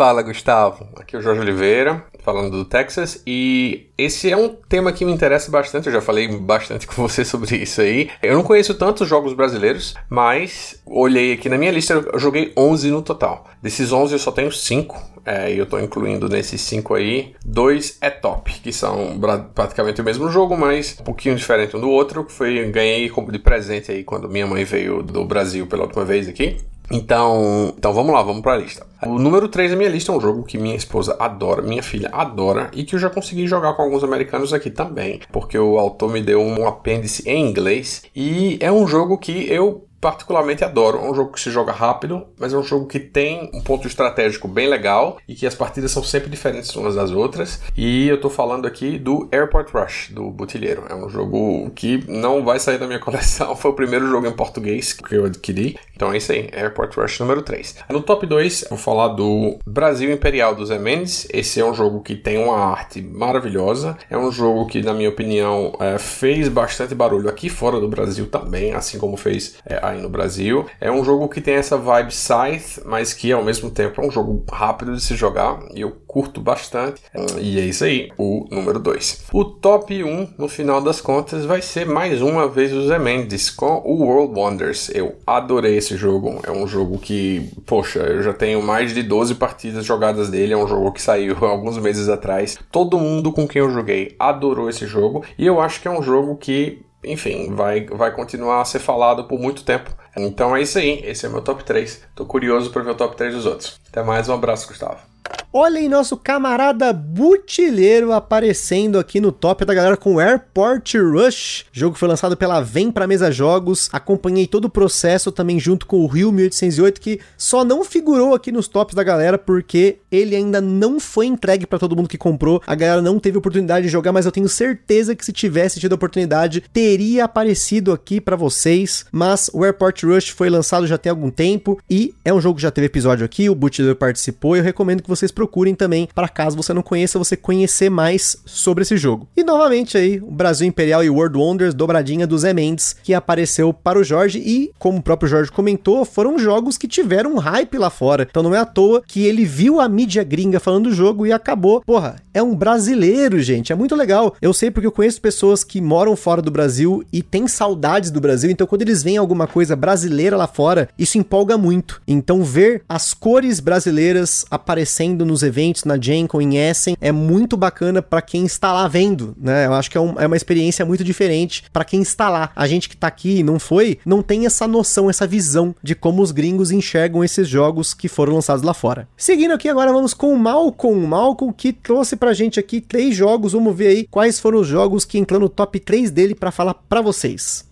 [SPEAKER 8] Fala Gustavo, aqui é o Jorge Oliveira, falando do Texas, e esse é um tema que me interessa bastante, eu já falei bastante com você sobre isso aí. Eu não conheço tantos jogos brasileiros, mas olhei aqui na minha lista, eu joguei 11 no total. Desses 11 eu só tenho 5, é, e eu tô incluindo nesses 5 aí, dois é top, que são praticamente o mesmo jogo, mas um pouquinho diferente um do outro, que foi ganhei de presente aí quando minha mãe veio do Brasil pela última vez aqui. Então, então vamos lá, vamos para a lista. O número 3 da minha lista é um jogo que minha esposa adora, minha filha adora e que eu já consegui jogar com alguns americanos aqui também, porque o autor me deu um apêndice em inglês e é um jogo que eu particularmente adoro. É um jogo que se joga rápido, mas é um jogo que tem um ponto estratégico bem legal e que as partidas são sempre diferentes umas das outras. E eu tô falando aqui do Airport Rush, do Botilheiro. É um jogo que não vai sair da minha coleção. Foi o primeiro jogo em português que eu adquiri. Então é isso aí, Airport Rush número 3. No top 2, vou falar do Brasil Imperial do Zé Mendes. Esse é um jogo que tem uma arte maravilhosa. É um jogo que, na minha opinião, é, fez bastante barulho aqui fora do Brasil também, assim como fez é, aí no Brasil. É um jogo que tem essa vibe Scythe, mas que ao mesmo tempo é um jogo rápido de se jogar e eu curto bastante. E é isso aí, o número 2. O top 1, um, no final das contas, vai ser mais uma vez o Zé Mendes com o World Wonders. Eu adorei esse jogo. É um jogo que, poxa, eu já tenho mais de 12 partidas jogadas dele. É um jogo que saiu alguns meses atrás. Todo mundo com quem eu joguei adorou esse jogo. E eu acho que é um jogo que enfim, vai, vai continuar a ser falado por muito tempo. Então é isso aí, esse é meu top 3. Tô curioso para ver o top 3 dos outros. Até mais, um abraço, Gustavo.
[SPEAKER 1] Olha aí nosso camarada Butilheiro aparecendo aqui no top da galera com Airport Rush. O jogo foi lançado pela Vem Pra Mesa Jogos. Acompanhei todo o processo também junto com o Rio 1808, que só não figurou aqui nos tops da galera porque ele ainda não foi entregue para todo mundo que comprou. A galera não teve oportunidade de jogar, mas eu tenho certeza que se tivesse tido a oportunidade, teria aparecido aqui para vocês. Mas o Airport Rush foi lançado já tem algum tempo e é um jogo que já teve episódio aqui. O Butilheiro participou. E eu recomendo que vocês procurem também, para caso você não conheça, você conhecer mais sobre esse jogo. E novamente aí, o Brasil Imperial e World Wonders, dobradinha do Zé Mendes, que apareceu para o Jorge e, como o próprio Jorge comentou, foram jogos que tiveram um hype lá fora. Então não é à toa que ele viu a mídia gringa falando do jogo e acabou. Porra, é um brasileiro, gente. É muito legal. Eu sei porque eu conheço pessoas que moram fora do Brasil e têm saudades do Brasil. Então, quando eles veem alguma coisa brasileira lá fora, isso empolga muito. Então, ver as cores brasileiras aparecendo nos eventos, na Gen Con, em Essen, é muito bacana para quem está lá vendo, né? Eu acho que é, um, é uma experiência muito diferente para quem está lá. A gente que tá aqui e não foi, não tem essa noção, essa visão de como os gringos enxergam esses jogos que foram lançados lá fora. Seguindo aqui, agora vamos com o Malcolm. Malcolm que trouxe pra gente aqui três jogos. Vamos ver aí quais foram os jogos que entram no top 3 dele para falar para vocês.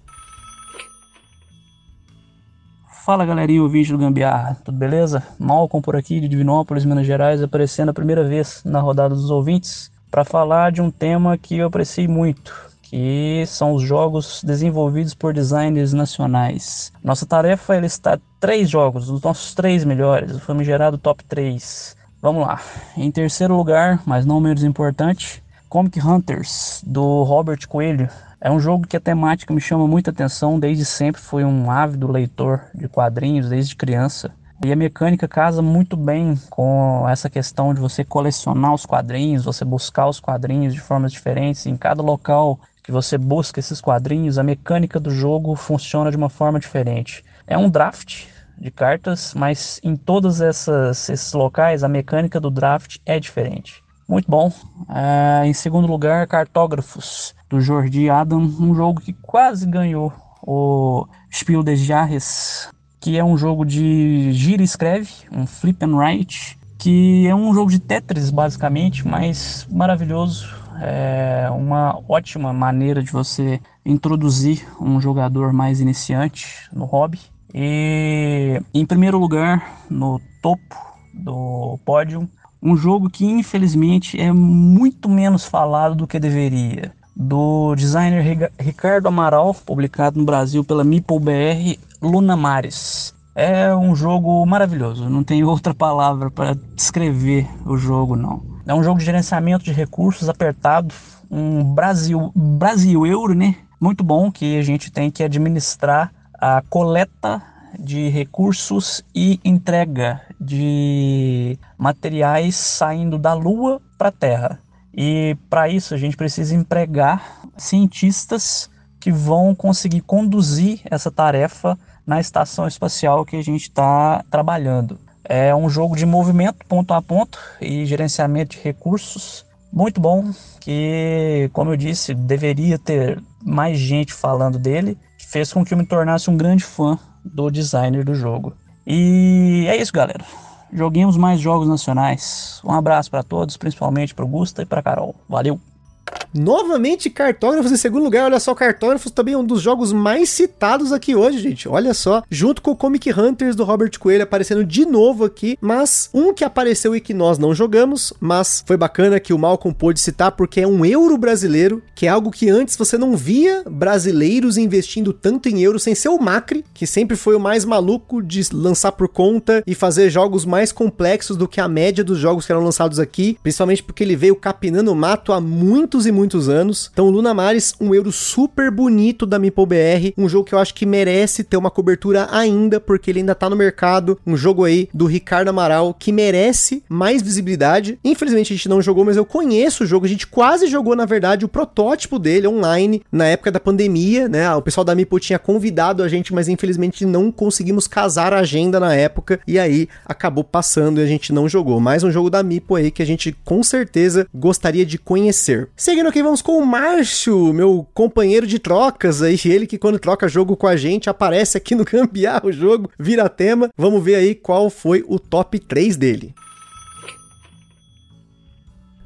[SPEAKER 9] Fala galerinha, o vídeo do Gambiarra, tudo beleza? Malcolm por aqui de Divinópolis, Minas Gerais, aparecendo a primeira vez na rodada dos ouvintes para falar de um tema que eu apreciei muito, que são os jogos desenvolvidos por designers nacionais. Nossa tarefa é listar três jogos, os nossos três melhores, o famigerado top 3. Vamos lá. Em terceiro lugar, mas não menos importante, Comic Hunters, do Robert Coelho. É um jogo que a temática me chama muita atenção, desde sempre fui um ávido leitor de quadrinhos, desde criança. E a mecânica casa muito bem com essa questão de você colecionar os quadrinhos, você buscar os quadrinhos de formas diferentes. Em cada local que você busca esses quadrinhos, a mecânica do jogo funciona de uma forma diferente. É um draft, de cartas, mas em todos essas, esses locais a mecânica do draft é diferente. Muito bom. É, em segundo lugar, Cartógrafos, do Jordi Adam, um jogo que quase ganhou o Spiel des Jahres, que é um jogo de gira e escreve, um flip and write, que é um jogo de Tetris basicamente, mas maravilhoso. É uma ótima maneira de você introduzir um jogador mais iniciante no hobby. E em primeiro lugar, no topo do pódio, um jogo que infelizmente é muito menos falado do que deveria. Do designer Ricardo Amaral, publicado no Brasil pela Meeple BR, Luna Mares. É um jogo maravilhoso, não tem outra palavra para descrever o jogo não. É um jogo de gerenciamento de recursos apertado, um Brasil Brasil euro, né? Muito bom que a gente tem que administrar a coleta de recursos e entrega de materiais saindo da Lua para a Terra. E para isso a gente precisa empregar cientistas que vão conseguir conduzir essa tarefa na estação espacial que a gente está trabalhando. É um jogo de movimento ponto a ponto e gerenciamento de recursos muito bom que, como eu disse, deveria ter mais gente falando dele fez com que eu me tornasse um grande fã do designer do jogo. E é isso, galera. Joguemos mais jogos nacionais. Um abraço para todos, principalmente para o Gusta e para Carol. Valeu!
[SPEAKER 1] Novamente, cartógrafos em segundo lugar. Olha só, cartógrafos também é um dos jogos mais citados aqui hoje, gente. Olha só, junto com o Comic Hunters do Robert Coelho aparecendo de novo aqui. Mas um que apareceu e que nós não jogamos, mas foi bacana que o Malcolm pôde citar porque é um euro brasileiro, que é algo que antes você não via brasileiros investindo tanto em euro sem ser o Macri, que sempre foi o mais maluco de lançar por conta e fazer jogos mais complexos do que a média dos jogos que eram lançados aqui, principalmente porque ele veio capinando o mato há muitos e muitos anos. Então, Luna Mares, um euro super bonito da Meeple BR, um jogo que eu acho que merece ter uma cobertura ainda, porque ele ainda tá no mercado. Um jogo aí do Ricardo Amaral que merece mais visibilidade. Infelizmente a gente não jogou, mas eu conheço o jogo. A gente quase jogou, na verdade, o protótipo dele online na época da pandemia, né? O pessoal da Meeple tinha convidado a gente, mas infelizmente não conseguimos casar a agenda na época e aí acabou passando e a gente não jogou. Mais um jogo da Meeple aí que a gente com certeza gostaria de conhecer. Seguindo aqui, vamos com o Márcio, meu companheiro de trocas aí, ele que quando troca jogo com a gente aparece aqui no Gambiarra o jogo, vira tema. Vamos ver aí qual foi o top 3 dele.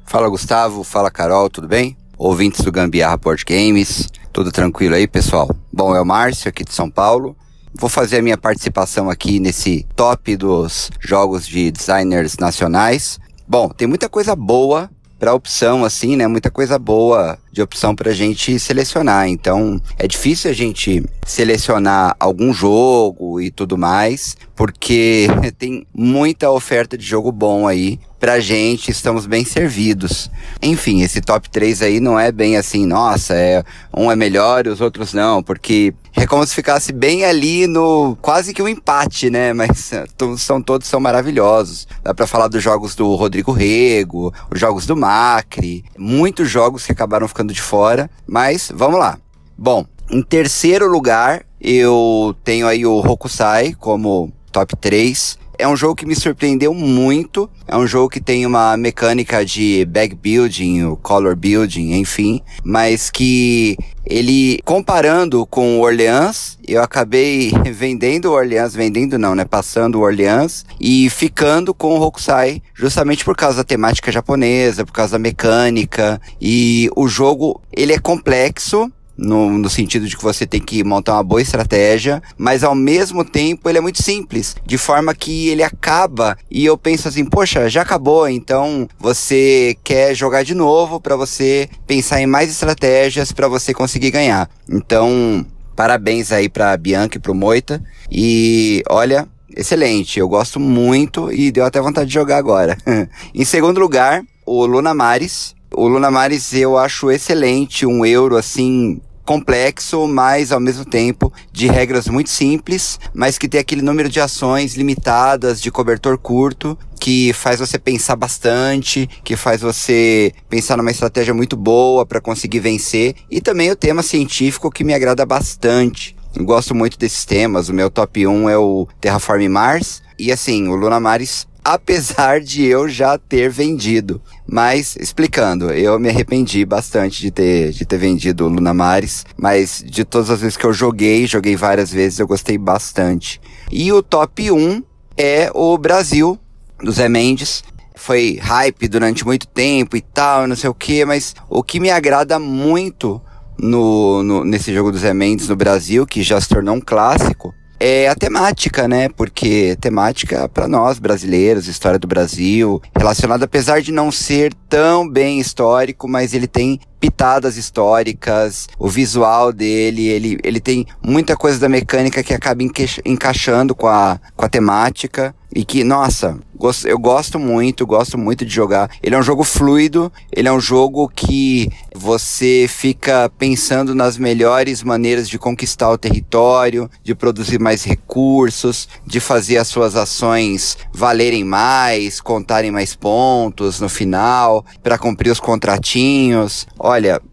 [SPEAKER 10] Fala Gustavo, fala Carol, tudo bem? Ouvintes do Gambiarra Board Games, tudo tranquilo aí, pessoal? Bom, é o Márcio aqui de São Paulo. Vou fazer a minha participação aqui nesse top dos jogos de designers nacionais. Bom, tem muita coisa boa para opção, assim, né? Muita coisa boa de opção pra gente selecionar. Então, é difícil a gente selecionar algum jogo e tudo mais, porque tem muita oferta de jogo bom aí pra gente, estamos bem servidos. Enfim, esse top 3 aí não é bem assim, nossa, é um é melhor e os outros não, porque é como se ficasse bem ali no quase que um empate, né? Mas são todos são maravilhosos. Dá para falar dos jogos do Rodrigo Rego, os jogos do Macri, muitos jogos que acabaram ficando de fora, mas vamos lá. Bom, em terceiro lugar, eu tenho aí o Hokusai como top 3. É um jogo que me surpreendeu muito. É um jogo que tem uma mecânica de bag building, color building, enfim, mas que ele comparando com o Orleans, eu acabei vendendo o Orleans, vendendo não, né, passando o Orleans e ficando com o Hokusai, justamente por causa da temática japonesa, por causa da mecânica. E o jogo, ele é complexo, no, no sentido de que você tem que montar uma boa estratégia, mas ao mesmo tempo ele é muito simples, de forma que ele acaba e eu penso assim, poxa, já acabou, então você quer jogar de novo para você pensar em mais estratégias para você conseguir ganhar. Então, parabéns aí para Bianca e pro Moita e olha, excelente, eu gosto muito e deu até vontade de jogar agora. em segundo lugar, o Luna Maris o Luna Maris eu acho excelente, um euro assim complexo, mas ao mesmo tempo de regras muito simples, mas que tem aquele número de ações limitadas, de cobertor curto, que faz você pensar bastante, que faz você pensar numa estratégia muito boa para conseguir vencer, e também o tema científico que me agrada bastante. Eu gosto muito desses temas, o meu top 1 é o Terraform Mars, e assim, o Luna Maris apesar de eu já ter vendido. Mas, explicando, eu me arrependi bastante de ter, de ter vendido o Luna Mares, mas de todas as vezes que eu joguei, joguei várias vezes, eu gostei bastante. E o top 1 é o Brasil, do Zé Mendes. Foi hype durante muito tempo e tal, não sei o que, mas o que me agrada muito no, no, nesse jogo do Zé Mendes no Brasil, que já se tornou um clássico, é a temática, né? Porque temática para nós brasileiros, história do Brasil, relacionada apesar de não ser tão bem histórico, mas ele tem pitadas históricas, o visual dele, ele, ele tem muita coisa da mecânica que acaba encaixando com a, com a temática e que, nossa, eu gosto muito, gosto muito de jogar. Ele é um jogo fluido, ele é um jogo que você fica pensando nas melhores maneiras de conquistar o território, de produzir mais recursos, de fazer as suas ações valerem mais, contarem mais pontos no final, para cumprir os contratinhos.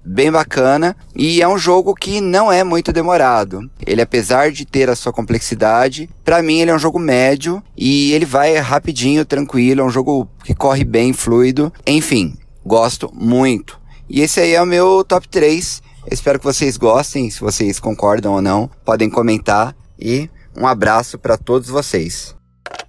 [SPEAKER 10] Bem bacana e é um jogo que não é muito demorado. Ele apesar de ter a sua complexidade, para mim ele é um jogo médio e ele vai rapidinho, tranquilo, é um jogo que corre bem, fluido. Enfim, gosto muito. E esse aí é o meu top 3. Espero que vocês gostem, se vocês concordam ou não, podem comentar e um abraço para todos vocês.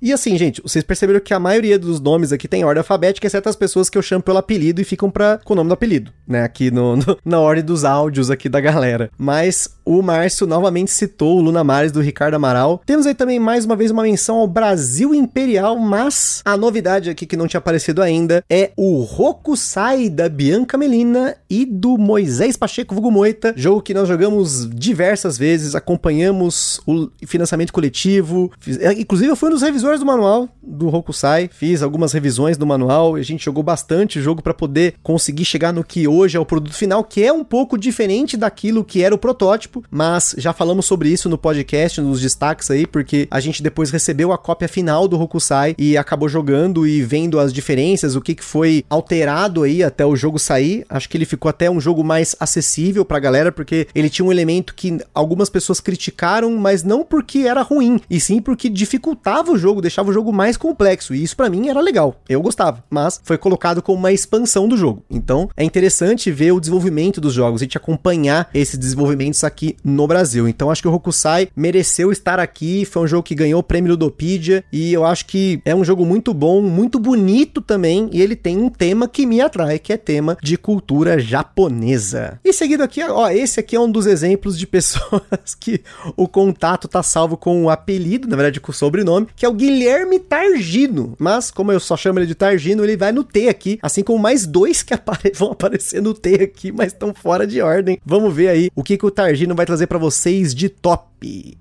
[SPEAKER 1] E assim, gente, vocês perceberam que a maioria dos nomes aqui tem ordem alfabética, exceto as pessoas que eu chamo pelo apelido e ficam pra, com o nome do apelido, né? Aqui no, no na ordem dos áudios aqui da galera. Mas o Márcio novamente citou o Luna Mares do Ricardo Amaral. Temos aí também mais uma vez uma menção ao Brasil Imperial, mas a novidade aqui que não tinha aparecido ainda é o Rokusai da Bianca Melina e do Moisés Pacheco Vugo Moita, jogo que nós jogamos diversas vezes, acompanhamos o financiamento coletivo, inclusive eu fui um revisores do manual do Hokusai, fiz algumas revisões do manual, a gente jogou bastante o jogo para poder conseguir chegar no que hoje é o produto final, que é um pouco diferente daquilo que era o protótipo, mas já falamos sobre isso no podcast, nos destaques aí, porque a gente depois recebeu a cópia final do Hokusai e acabou jogando e vendo as diferenças, o que, que foi alterado aí até o jogo sair. Acho que ele ficou até um jogo mais acessível pra galera, porque ele tinha um elemento que algumas pessoas criticaram, mas não porque era ruim, e sim porque dificultava o jogo, deixava o jogo mais complexo. E isso para mim era legal. Eu gostava. Mas foi colocado como uma expansão do jogo. Então é interessante ver o desenvolvimento dos jogos, a gente acompanhar esses desenvolvimentos aqui no Brasil. Então acho que o Hokusai mereceu estar aqui. Foi um jogo que ganhou o prêmio Ludopedia. E eu acho que é um jogo muito bom, muito bonito também. E ele tem um tema que me atrai, que é tema de cultura japonesa. E seguido aqui, ó, esse aqui é um dos exemplos de pessoas que o contato tá salvo com o apelido, na verdade com o sobrenome, que é o Guilherme Targino. Mas, como eu só chamo ele de Targino, ele vai no T aqui, assim como mais dois que apare vão aparecer no T aqui, mas estão fora de ordem. Vamos ver aí o que, que o Targino vai trazer para vocês de top.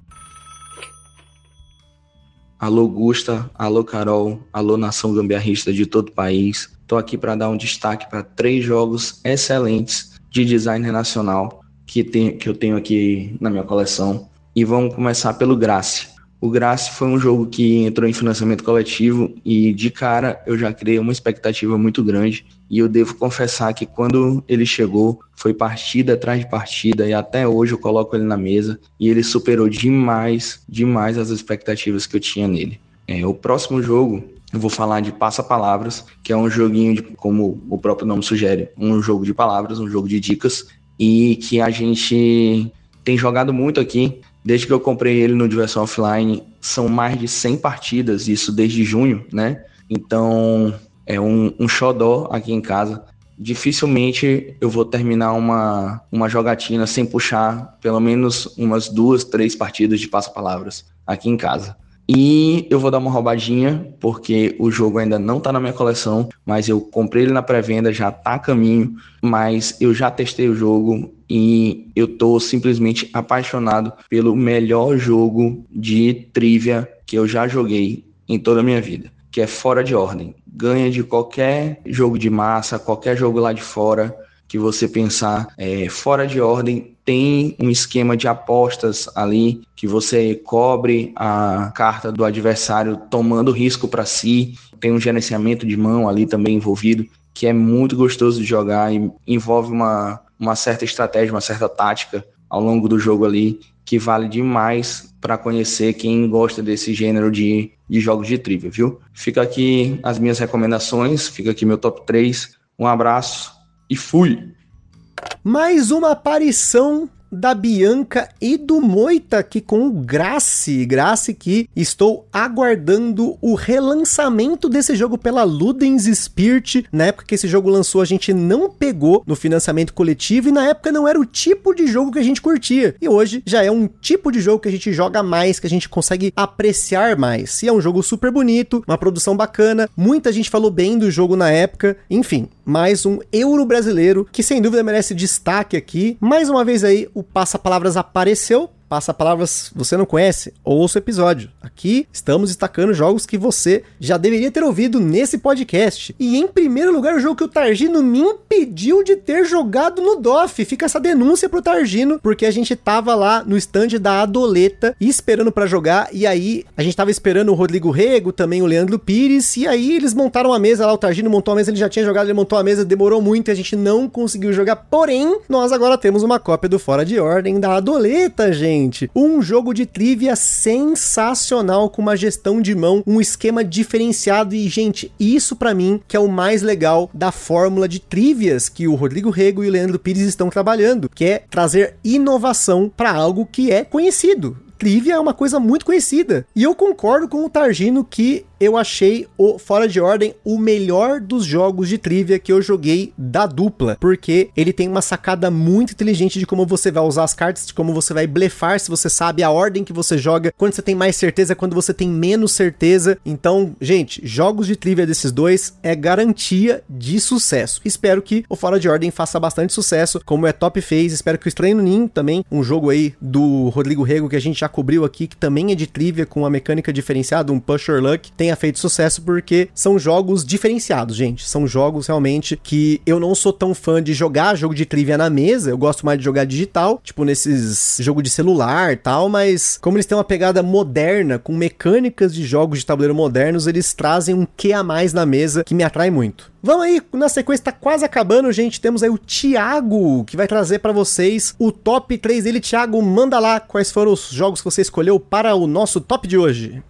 [SPEAKER 11] Alô Gusta, alô Carol, alô nação gambiarrista de todo o país. Tô aqui para dar um destaque para três jogos excelentes de designer nacional que, tem, que eu tenho aqui na minha coleção. E vamos começar pelo Grace. O Grace foi um jogo que entrou em financiamento coletivo e de cara eu já criei uma expectativa muito grande. E eu devo confessar que quando ele chegou, foi partida atrás de partida e até hoje eu coloco ele na mesa e ele superou demais, demais as expectativas que eu tinha nele. É, o próximo jogo eu vou falar de Passa Palavras, que é um joguinho de, como o próprio nome sugere, um jogo de palavras, um jogo de dicas e que a gente tem jogado muito aqui Desde que eu comprei ele no Diversão Offline, são mais de 100 partidas, isso desde junho, né? Então, é um, um xodó aqui em casa. Dificilmente eu vou terminar uma, uma jogatina sem puxar pelo menos umas duas, três partidas de passa-palavras aqui em casa. E eu vou dar uma roubadinha, porque o jogo ainda não tá na minha coleção, mas eu comprei ele na pré-venda, já tá a caminho, mas eu já testei o jogo e eu tô simplesmente apaixonado pelo melhor jogo de trivia que eu já joguei em toda a minha vida, que é Fora de Ordem. Ganha de qualquer jogo de massa, qualquer jogo lá de fora que você pensar é, fora de ordem, tem um esquema de apostas ali que você cobre a carta do adversário tomando risco para si, tem um gerenciamento de mão ali também envolvido, que é muito gostoso de jogar e envolve uma, uma certa estratégia, uma certa tática ao longo do jogo ali, que vale demais para conhecer quem gosta desse gênero de, de jogos de trivia, viu? Fica aqui as minhas recomendações, fica aqui meu top 3. Um abraço e fui.
[SPEAKER 1] Mais uma aparição da Bianca e do Moita aqui com Grace. Grace que estou aguardando o relançamento desse jogo pela Ludens Spirit. Na época que esse jogo lançou, a gente não pegou no financiamento coletivo e na época não era o tipo de jogo que a gente curtia. E hoje já é um tipo de jogo que a gente joga mais, que a gente consegue apreciar mais. E é um jogo super bonito, uma produção bacana. Muita gente falou bem do jogo na época. Enfim, mais um euro brasileiro que sem dúvida merece destaque aqui. Mais uma vez aí, o Passa Palavras apareceu Passa Palavras você não conhece, ouça o episódio. Aqui estamos destacando jogos que você já deveria ter ouvido nesse podcast. E em primeiro lugar, o jogo que o Targino me impediu de ter jogado no DOF. Fica essa denúncia pro Targino, porque a gente tava lá no stand da Adoleta esperando para jogar. E aí a gente tava esperando o Rodrigo Rego, também o Leandro Pires. E aí eles montaram a mesa lá, o Targino montou a mesa, ele já tinha jogado, ele montou a mesa, demorou muito e a gente não conseguiu jogar. Porém, nós agora temos uma cópia do Fora de Ordem da Adoleta, gente gente. Um jogo de trivia sensacional com uma gestão de mão, um esquema diferenciado e, gente, isso para mim que é o mais legal da fórmula de trivias que o Rodrigo Rego e o Leandro Pires estão trabalhando, que é trazer inovação para algo que é conhecido trivia é uma coisa muito conhecida. E eu concordo com o Targino que eu achei o Fora de Ordem o melhor dos jogos de trivia que eu joguei da dupla, porque ele tem uma sacada muito inteligente de como você vai usar as cartas, de como você vai blefar, se você sabe a ordem que você joga, quando você tem mais certeza, quando você tem menos certeza. Então, gente, jogos de trivia desses dois é garantia de sucesso. Espero que o Fora de Ordem faça bastante sucesso, como é Top fez. Espero que o Estranho Ninho também, um jogo aí do Rodrigo Rego que a gente já cobriu aqui, que também é de trivia com uma mecânica diferenciada, um Pusher Luck, tenha feito sucesso porque são jogos diferenciados, gente. São jogos realmente que eu não sou tão fã de jogar jogo de trivia na mesa, eu gosto mais de jogar digital, tipo nesses jogo de celular tal, mas como eles têm uma pegada moderna, com mecânicas de jogos de tabuleiro modernos, eles trazem um que a mais na mesa que me atrai muito. Vamos aí, na sequência tá quase acabando, gente. Temos aí o Thiago, que vai trazer para vocês o top 3 dele. Thiago, manda lá quais foram os jogos que você escolheu para o nosso top de hoje.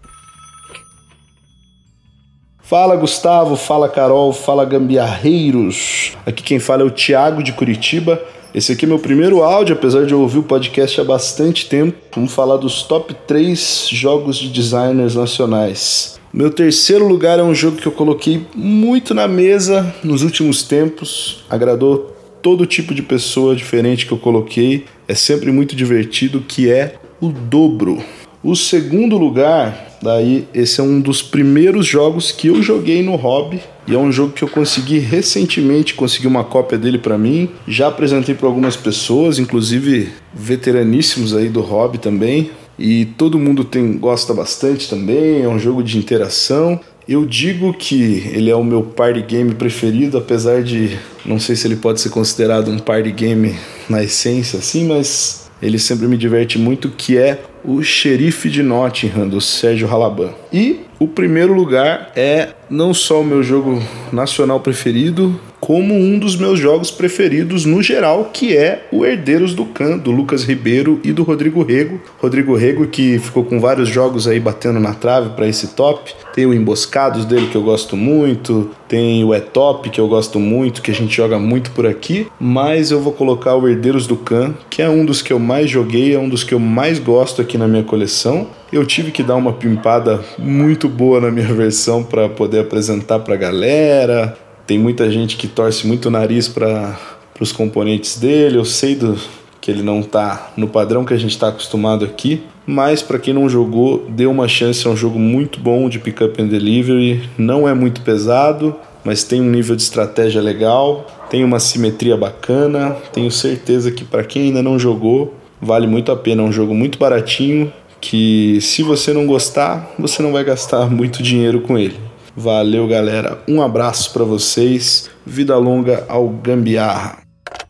[SPEAKER 12] Fala Gustavo, fala Carol, fala gambiarreiros. Aqui quem fala é o Thiago de Curitiba. Esse aqui é meu primeiro áudio, apesar de eu ouvir o podcast há bastante tempo. Vamos falar dos top 3 jogos de designers nacionais. Meu terceiro lugar é um jogo que eu coloquei muito na mesa nos últimos tempos. Agradou todo tipo de pessoa diferente que eu coloquei. É sempre muito divertido, que é o dobro. O segundo lugar Daí, esse é um dos primeiros jogos que eu joguei no hobby. E é um jogo que eu consegui recentemente conseguir uma cópia dele para mim. Já apresentei para algumas pessoas, inclusive veteraníssimos aí do hobby também. E todo mundo tem gosta bastante também. É um jogo de interação. Eu digo que ele é o meu party game preferido, apesar de não sei se ele pode ser considerado um party game na essência assim, mas ele sempre me diverte muito, que é o Xerife de Nottingham, do Sérgio Halaban. E o primeiro lugar é não só o meu jogo nacional preferido, como um dos meus jogos preferidos no geral, que é o Herdeiros do Khan, do Lucas Ribeiro e do Rodrigo Rego. Rodrigo Rego que ficou com vários jogos aí batendo na trave para esse top. Tem o Emboscados dele que eu gosto muito, tem o E-Top que eu gosto muito, que a gente joga muito por aqui, mas eu vou colocar o Herdeiros do Khan, que é um dos que eu mais joguei, é um dos que eu mais gosto aqui na minha coleção. Eu tive que dar uma pimpada muito boa na minha versão para poder apresentar para a galera. Tem muita gente que torce muito o nariz para os componentes dele. Eu sei do, que ele não está no padrão que a gente está acostumado aqui, mas para quem não jogou, dê uma chance. É um jogo muito bom de pick-up and delivery. Não é muito pesado, mas tem um nível de estratégia legal, tem uma simetria bacana. Tenho certeza que para quem ainda não jogou, vale muito a pena. É um jogo muito baratinho que se você não gostar, você não vai gastar muito dinheiro com ele. Valeu, galera. Um abraço para vocês. Vida longa ao Gambiarra.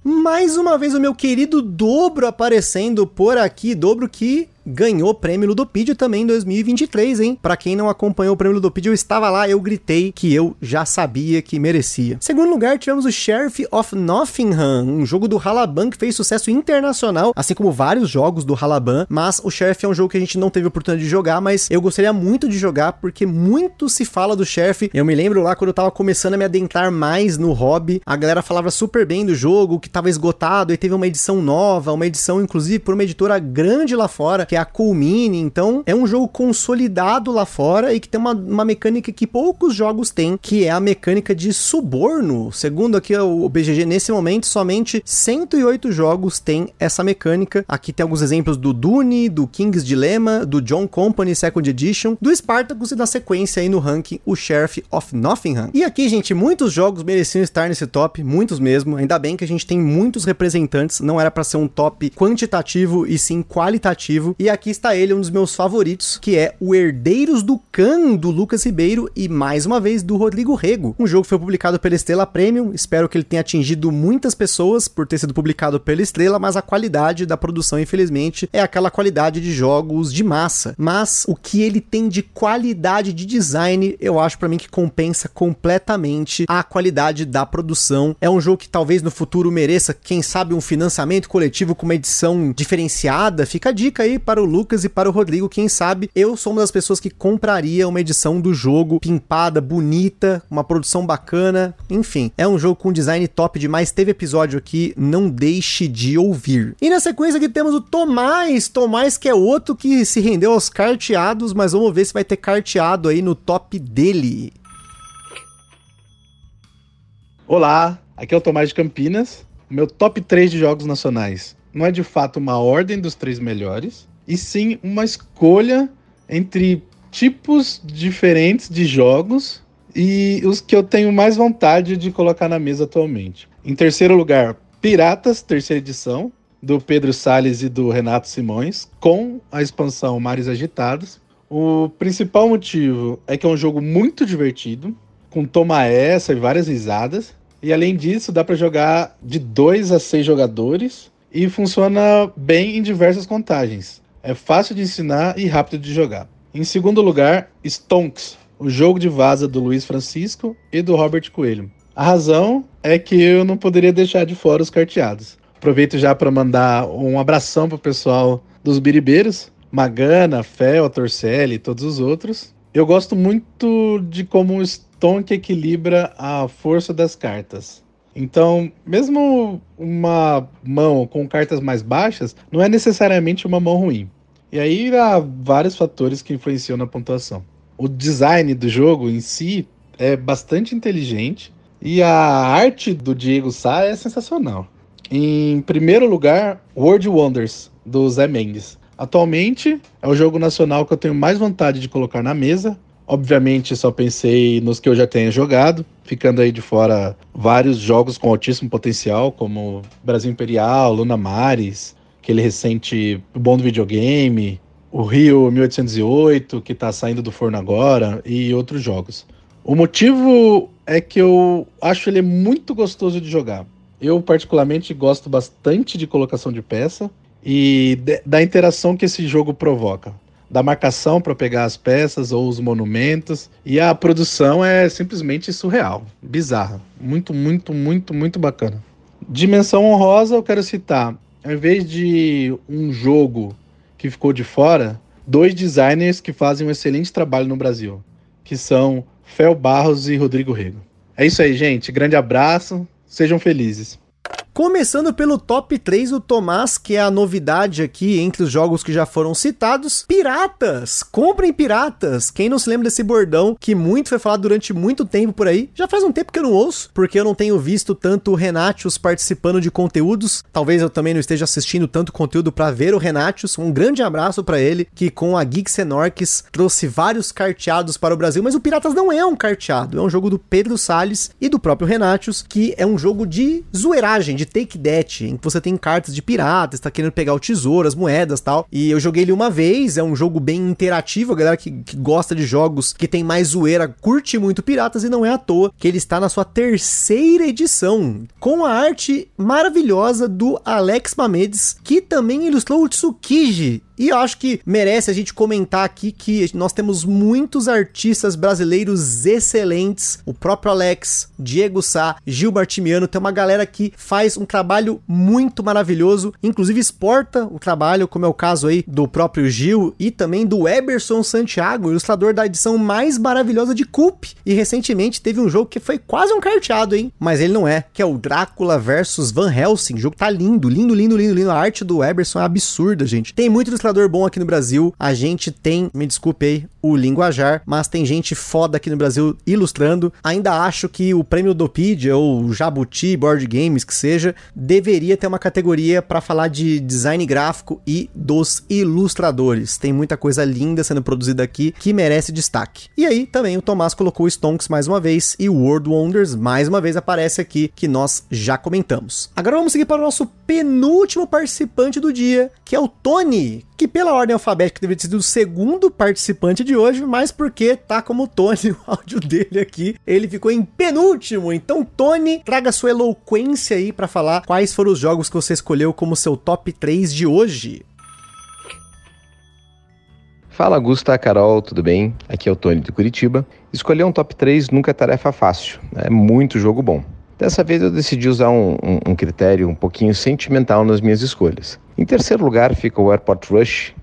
[SPEAKER 1] Mais uma vez o meu querido Dobro aparecendo por aqui, Dobro que ganhou prêmio Ludopedia também em 2023, hein? Para quem não acompanhou o prêmio Ludopedia, eu estava lá, eu gritei que eu já sabia que merecia. Segundo lugar, tivemos o Sheriff of Nottingham, um jogo do Halaban que fez sucesso internacional, assim como vários jogos do Halaban, mas o Sheriff é um jogo que a gente não teve oportunidade de jogar, mas eu gostaria muito de jogar porque muito se fala do Sheriff. Eu me lembro lá quando eu tava começando a me adentrar mais no hobby, a galera falava super bem do jogo, que tava esgotado, e teve uma edição nova, uma edição inclusive por uma editora grande lá fora, que é a Culmine. Então, é um jogo consolidado lá fora e que tem uma, uma mecânica que poucos jogos têm, que é a mecânica de suborno. Segundo aqui o BGG, nesse momento, somente 108 jogos têm essa mecânica. Aqui tem alguns exemplos do Dune, do King's Dilemma, do John Company Second Edition, do Spartacus e na sequência aí no ranking, o Sheriff of Nottingham. E aqui, gente, muitos jogos mereciam estar nesse top, muitos mesmo. Ainda bem que a gente tem muitos representantes, não era para ser um top quantitativo e sim qualitativo. E aqui está ele, um dos meus favoritos, que é o Herdeiros do Khan, do Lucas Ribeiro e mais uma vez do Rodrigo Rego. Um jogo que foi publicado pela Estrela Premium, espero que ele tenha atingido muitas pessoas por ter sido publicado pela Estrela, mas a qualidade da produção, infelizmente, é aquela qualidade de jogos de massa. Mas o que ele tem de qualidade de design, eu acho para mim que compensa completamente a qualidade da produção. É um jogo que talvez no futuro mereça, quem sabe, um financiamento coletivo com uma edição diferenciada. Fica a dica aí para o Lucas e para o Rodrigo, quem sabe eu sou uma das pessoas que compraria uma edição do jogo pimpada, bonita, uma produção bacana, enfim, é um jogo com design top demais. Teve episódio aqui, não deixe de ouvir. E na sequência aqui temos o Tomás, Tomás que é outro que se rendeu aos carteados, mas vamos ver se vai ter carteado aí no top dele.
[SPEAKER 13] Olá, aqui é o Tomás de Campinas. Meu top 3 de jogos nacionais não é de fato uma ordem dos três melhores, e sim uma escolha entre tipos diferentes de jogos e os que eu tenho mais vontade de colocar na mesa atualmente. Em terceiro lugar, Piratas, terceira edição, do Pedro Sales e do Renato Simões, com a expansão Mares Agitados. O principal motivo é que é um jogo muito divertido, com toma essa e várias risadas. E além disso, dá para jogar de 2 a 6 jogadores e funciona bem em diversas contagens. É fácil de ensinar e rápido de jogar. Em segundo lugar, Stonks, o jogo de vaza do Luiz Francisco e do Robert Coelho. A razão é que eu não poderia deixar de fora os carteados. Aproveito já para mandar um abração pro pessoal dos biribeiros, Magana, Fel, Torcelli e todos os outros. Eu gosto muito de como o Stonk equilibra a força das cartas. Então, mesmo uma mão com cartas mais baixas, não é necessariamente uma mão ruim. E aí há vários fatores que influenciam na pontuação. O design do jogo em si é bastante inteligente e a arte do Diego Sá é sensacional. Em primeiro lugar, World Wonders, do Zé Mendes. Atualmente é o jogo nacional que eu tenho mais vontade de colocar na mesa. Obviamente, só pensei nos que eu já tenho jogado, ficando aí de fora vários jogos com altíssimo potencial, como Brasil Imperial, Luna Mares, aquele recente bom do videogame, o Rio 1808, que está saindo do forno agora, e outros jogos. O motivo é que eu acho ele muito gostoso de jogar. Eu, particularmente, gosto bastante de colocação de peça e de, da interação que esse jogo provoca. Da marcação para pegar as peças ou os monumentos. E a produção é simplesmente surreal, bizarra. Muito, muito, muito, muito bacana. Dimensão honrosa, eu quero citar. Ao invés de um jogo que ficou de fora, dois designers que fazem um excelente trabalho no Brasil, que são Fel Barros e Rodrigo Rego. É isso aí, gente. Grande abraço. Sejam felizes.
[SPEAKER 1] Começando pelo top 3, o Tomás, que é a novidade aqui entre os jogos que já foram citados. Piratas! Comprem piratas! Quem não se lembra desse bordão que muito foi falado durante muito tempo por aí? Já faz um tempo que eu não ouço, porque eu não tenho visto tanto o Renatius participando de conteúdos. Talvez eu também não esteja assistindo tanto conteúdo para ver o Renatius. Um grande abraço para ele, que com a Geeks Orcs trouxe vários carteados para o Brasil, mas o Piratas não é um carteado, é um jogo do Pedro Salles e do próprio Renatius, que é um jogo de zoeiragem, de Take That, em que você tem cartas de piratas, está querendo pegar o tesouro, as moedas tal. E eu joguei ele uma vez, é um jogo bem interativo, a galera que, que gosta de jogos que tem mais zoeira curte muito piratas e não é à toa que ele está na sua terceira edição, com a arte maravilhosa do Alex Mamedes, que também ilustrou o Tsukiji e acho que merece a gente comentar aqui que nós temos muitos artistas brasileiros excelentes. O próprio Alex, Diego Sá, Gil Bartimiano, tem uma galera que faz um trabalho muito maravilhoso, inclusive exporta o trabalho, como é o caso aí do próprio Gil e também do Eberson Santiago, ilustrador da edição mais maravilhosa de Coop. E recentemente teve um jogo que foi quase um carteado, hein? Mas ele não é, que é o Drácula versus Van Helsing. O jogo tá lindo, lindo, lindo, lindo, lindo. A arte do Eberson é absurda, gente. Tem muito ilustrador ilustrador bom aqui no Brasil. A gente tem, me desculpe aí, o linguajar, mas tem gente foda aqui no Brasil ilustrando. Ainda acho que o prêmio Dopedia ou Jabuti Board Games, que seja, deveria ter uma categoria para falar de design gráfico e dos ilustradores. Tem muita coisa linda sendo produzida aqui que merece destaque. E aí também o Tomás colocou Stonks mais uma vez e World Wonders mais uma vez aparece aqui que nós já comentamos. Agora vamos seguir para o nosso penúltimo participante do dia, que é o Tony, que pela ordem alfabética deveria ter sido o segundo participante de hoje, mas porque tá como Tony o áudio dele aqui, ele ficou em penúltimo. Então, Tony, traga sua eloquência aí para falar quais foram os jogos que você escolheu como seu top 3 de hoje.
[SPEAKER 14] Fala Gusta, Carol, tudo bem? Aqui é o Tony de Curitiba. Escolher um top 3 nunca é tarefa fácil, é muito jogo bom. Dessa vez eu decidi usar um, um, um critério um pouquinho sentimental nas minhas escolhas. Em terceiro lugar fica o Airport Rush,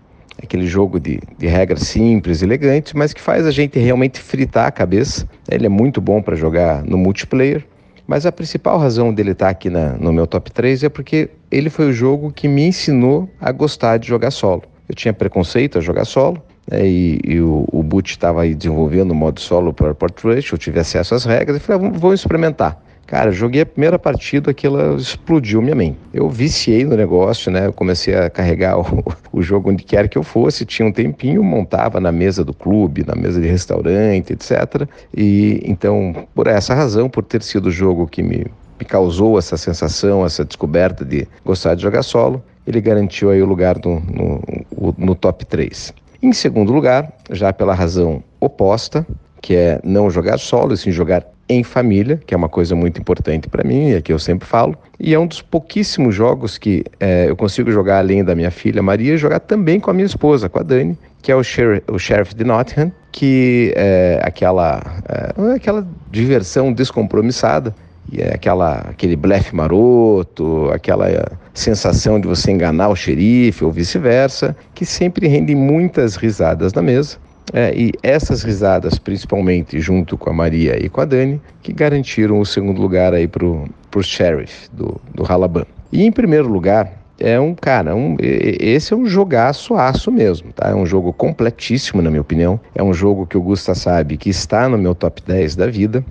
[SPEAKER 14] aquele jogo de, de regras simples, elegantes, mas que faz a gente realmente fritar a cabeça. Ele é muito bom para jogar no multiplayer. Mas a principal razão dele estar tá aqui na, no meu top 3 é porque ele foi o jogo que me ensinou a gostar de jogar solo. Eu tinha preconceito a jogar solo, né, e, e, o, o Boot estava aí desenvolvendo o modo solo para Airport Rush, eu tive acesso às regras e falei, ah, vamos experimentar. Cara, joguei a primeira partida, aquilo explodiu minha mente. Eu viciei no negócio, né? Eu comecei a carregar o, o, jogo onde quer que eu fosse, tinha um tempinho, montava na mesa do clube, na mesa de restaurante, etc. E então, por essa razão, por ter sido o jogo que me, me causou essa sensação, essa descoberta de gostar de jogar solo, ele garantiu aí o lugar no, no, no top 3. Em segundo lugar, já pela razão oposta, que é não jogar solo, e sim jogar em família, que é uma coisa muito importante para mim, é que eu sempre falo. E é um dos pouquíssimos jogos que é, eu consigo jogar além da minha filha Maria, jogar também com a minha esposa, com a Dani, que é o, Sher o Sheriff de Nottingham, que é aquela, é, aquela diversão descompromissada, e é aquela, aquele blefe maroto, aquela sensação de você enganar o xerife ou vice-versa, que sempre rende muitas risadas na mesa. É, e essas risadas, principalmente junto com a Maria e com a Dani, que garantiram o segundo lugar aí pro, pro Sheriff do, do Halaban. E em primeiro lugar, é um cara, um, esse é um jogaço aço mesmo, tá? É um jogo completíssimo, na minha opinião. É um jogo que o Gusta sabe que está no meu top 10 da vida.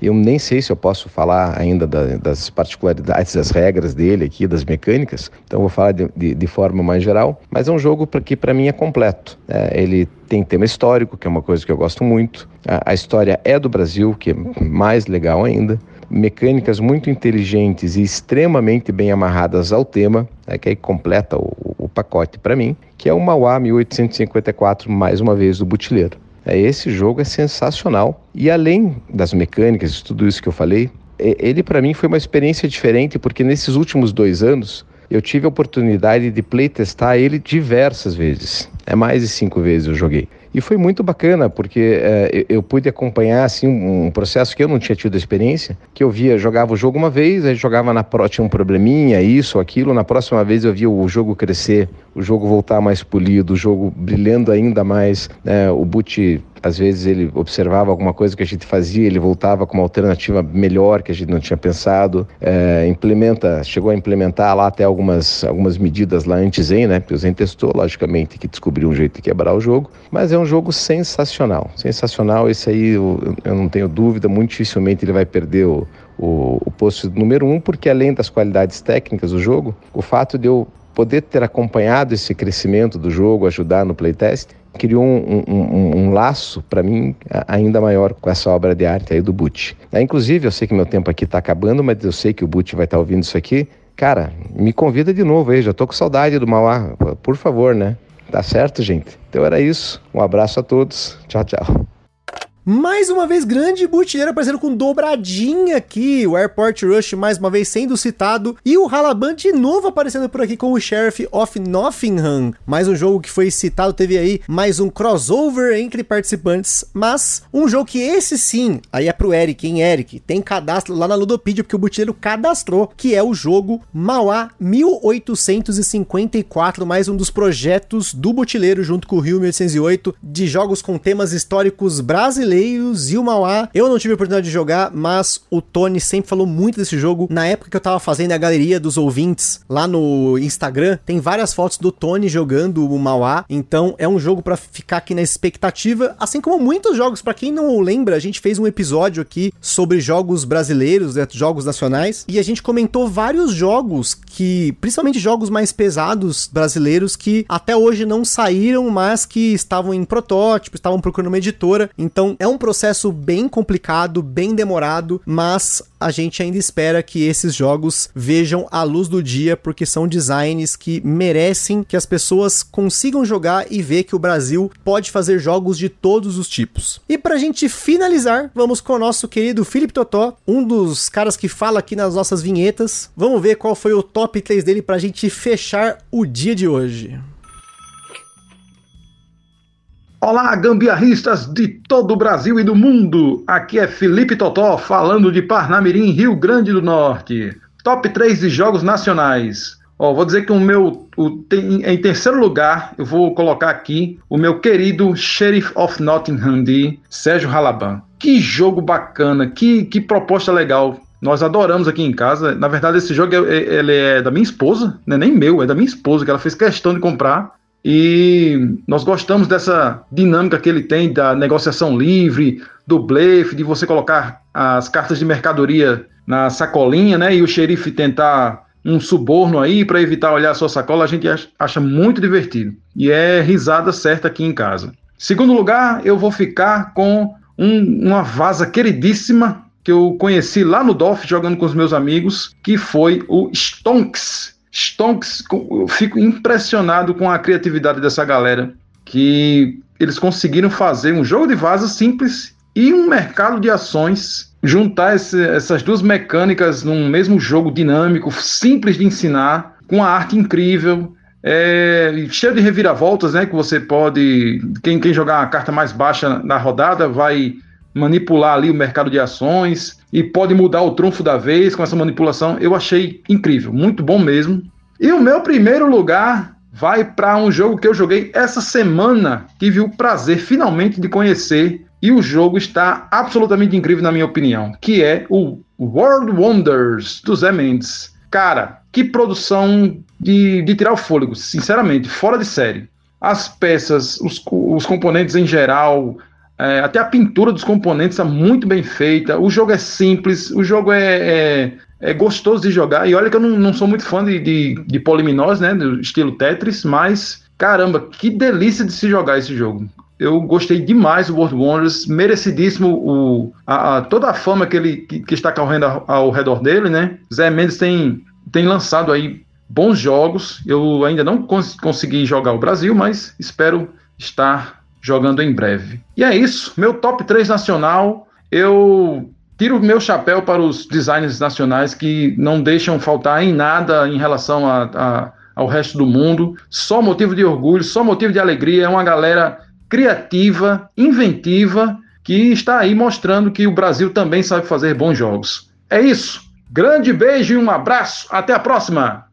[SPEAKER 14] Eu nem sei se eu posso falar ainda da, das particularidades, das regras dele aqui, das mecânicas, então vou falar de, de, de forma mais geral, mas é um jogo que para mim é completo. É, ele tem tema histórico, que é uma coisa que eu gosto muito. A, a história é do Brasil, que é mais legal ainda mecânicas muito inteligentes e extremamente bem amarradas ao tema, é que aí completa o, o pacote para mim, que é o Mauá 1854, mais uma vez, do Butileiro. É, esse jogo é sensacional. E além das mecânicas, de tudo isso que eu falei, ele para mim foi uma experiência diferente, porque nesses últimos dois anos eu tive a oportunidade de playtestar ele diversas vezes. É mais de cinco vezes eu joguei. E foi muito bacana, porque é, eu, pude acompanhar assim, um processo que eu não tinha tido experiência, que eu via, jogava o jogo uma vez, aí jogava na pro, tinha um probleminha, isso, aquilo, na próxima vez eu via o jogo crescer, o jogo voltar mais polido, o jogo brilhando ainda mais, né, o boot às vezes ele observava alguma coisa que a gente fazia, ele voltava com uma alternativa melhor que a gente não tinha pensado, é, implementa, chegou a implementar lá até algumas, algumas medidas lá antes-em, né? Porque o Zen testou, logicamente, que descobriu um jeito de quebrar o jogo, mas é um jogo sensacional, sensacional, esse aí eu, eu não tenho dúvida, muito dificilmente ele vai perder o, o, o posto número um, porque além das qualidades técnicas do jogo, o fato de eu poder ter acompanhado esse crescimento do jogo, ajudar no playtest, criou um, um, um laço para mim ainda maior com essa obra de arte aí do Butch. É, inclusive, eu sei que meu tempo aqui está acabando, mas eu sei que o Butch vai estar tá ouvindo isso aqui. Cara, me convida de novo aí, já tô com saudade do Mauá. Por favor, né? Tá certo, gente? Então era isso. Um abraço a todos. Tchau, tchau.
[SPEAKER 1] Mais uma vez, grande butileiro aparecendo com dobradinha aqui. O Airport Rush mais uma vez sendo citado. E o Halaban de novo aparecendo por aqui com o Sheriff of Nottingham. Mais um jogo que foi citado, teve aí mais um crossover entre participantes. Mas um jogo que esse sim, aí é pro Eric, hein, Eric? Tem cadastro lá na Ludopedia, porque o butileiro cadastrou, que é o jogo Mauá 1854. Mais um dos projetos do butileiro junto com o Rio 1808 de jogos com temas históricos brasileiros brasileiros e o Mauá. Eu não tive a oportunidade de jogar, mas o Tony sempre falou muito desse jogo. Na época que eu tava fazendo a galeria dos ouvintes lá no Instagram, tem várias fotos do Tony jogando o Mauá. Então é um jogo para ficar aqui na expectativa, assim como muitos jogos. Para quem não lembra, a gente fez um episódio aqui sobre jogos brasileiros, né, jogos nacionais, e a gente comentou vários jogos que, principalmente jogos mais pesados brasileiros que até hoje não saíram, mas que estavam em protótipo, estavam procurando uma editora. Então é um processo bem complicado, bem demorado, mas a gente ainda espera que esses jogos vejam a luz do dia, porque são designs que merecem que as pessoas consigam jogar e ver que o Brasil pode fazer jogos de todos os tipos. E pra gente finalizar, vamos com o nosso querido Felipe Totó, um dos caras que fala aqui nas nossas vinhetas. Vamos ver qual foi o top 3 dele pra gente fechar o dia de hoje.
[SPEAKER 15] Olá, gambiarristas de todo o Brasil e do mundo! Aqui é Felipe Totó falando de Parnamirim, Rio Grande do Norte. Top 3 de jogos nacionais. Ó, vou dizer que o meu. O, tem, em terceiro lugar, eu vou colocar aqui o meu querido Sheriff of Nottingham de Sérgio Halaban. Que jogo bacana, que, que proposta legal. Nós adoramos aqui em casa. Na verdade, esse jogo é, é ele é da minha esposa, não é nem meu, é da minha esposa, que ela fez questão de comprar. E nós gostamos dessa dinâmica que ele tem da negociação livre, do blefe, de você colocar as cartas de mercadoria na sacolinha, né? E o xerife tentar um suborno aí para evitar olhar a sua sacola, a gente acha muito divertido. E é risada certa aqui em casa. Segundo lugar, eu vou ficar com um, uma vaza queridíssima que eu conheci lá no DOF jogando com os meus amigos, que foi o Stonks Stonks, eu fico impressionado com a criatividade dessa galera, que eles conseguiram fazer um jogo de vaza simples e um mercado de ações, juntar esse, essas duas mecânicas num mesmo jogo dinâmico, simples de ensinar, com uma arte incrível, é, cheio de reviravoltas, né? Que você pode. Quem, quem jogar a carta mais baixa na rodada vai manipular ali o mercado de ações e pode mudar o trunfo da vez com essa manipulação. Eu achei incrível, muito bom mesmo. E o meu primeiro lugar vai para um jogo que eu joguei essa semana, tive o prazer finalmente de conhecer e o jogo está absolutamente incrível na minha opinião, que é o World Wonders do Zé Mendes. Cara, que produção de, de tirar o fôlego, sinceramente, fora de série. As peças, os, os componentes em geral, É, até a pintura dos componentes é muito bem feita. O jogo é simples, o jogo é, é, é gostoso de jogar. E olha que eu não, não sou muito fã de, de, de poliminós, né? Do estilo Tetris, mas caramba, que delícia de se jogar esse jogo. Eu gostei demais do World Wonders, merecidíssimo o, a, a, toda a fama que ele que, que está correndo ao, ao, redor dele, né? Zé Mendes tem, tem lançado aí bons jogos. Eu ainda não cons consegui jogar o Brasil, mas espero estar jogando em breve. E é isso, meu top 3 nacional. Eu tiro meu chapéu para os designers nacionais que não deixam faltar em nada em relação a, a, ao resto do mundo. Só motivo de orgulho, só motivo de alegria. É uma galera criativa, inventiva, que está aí mostrando que o Brasil também sabe fazer bons jogos. É isso. Grande beijo e um abraço. Até a próxima.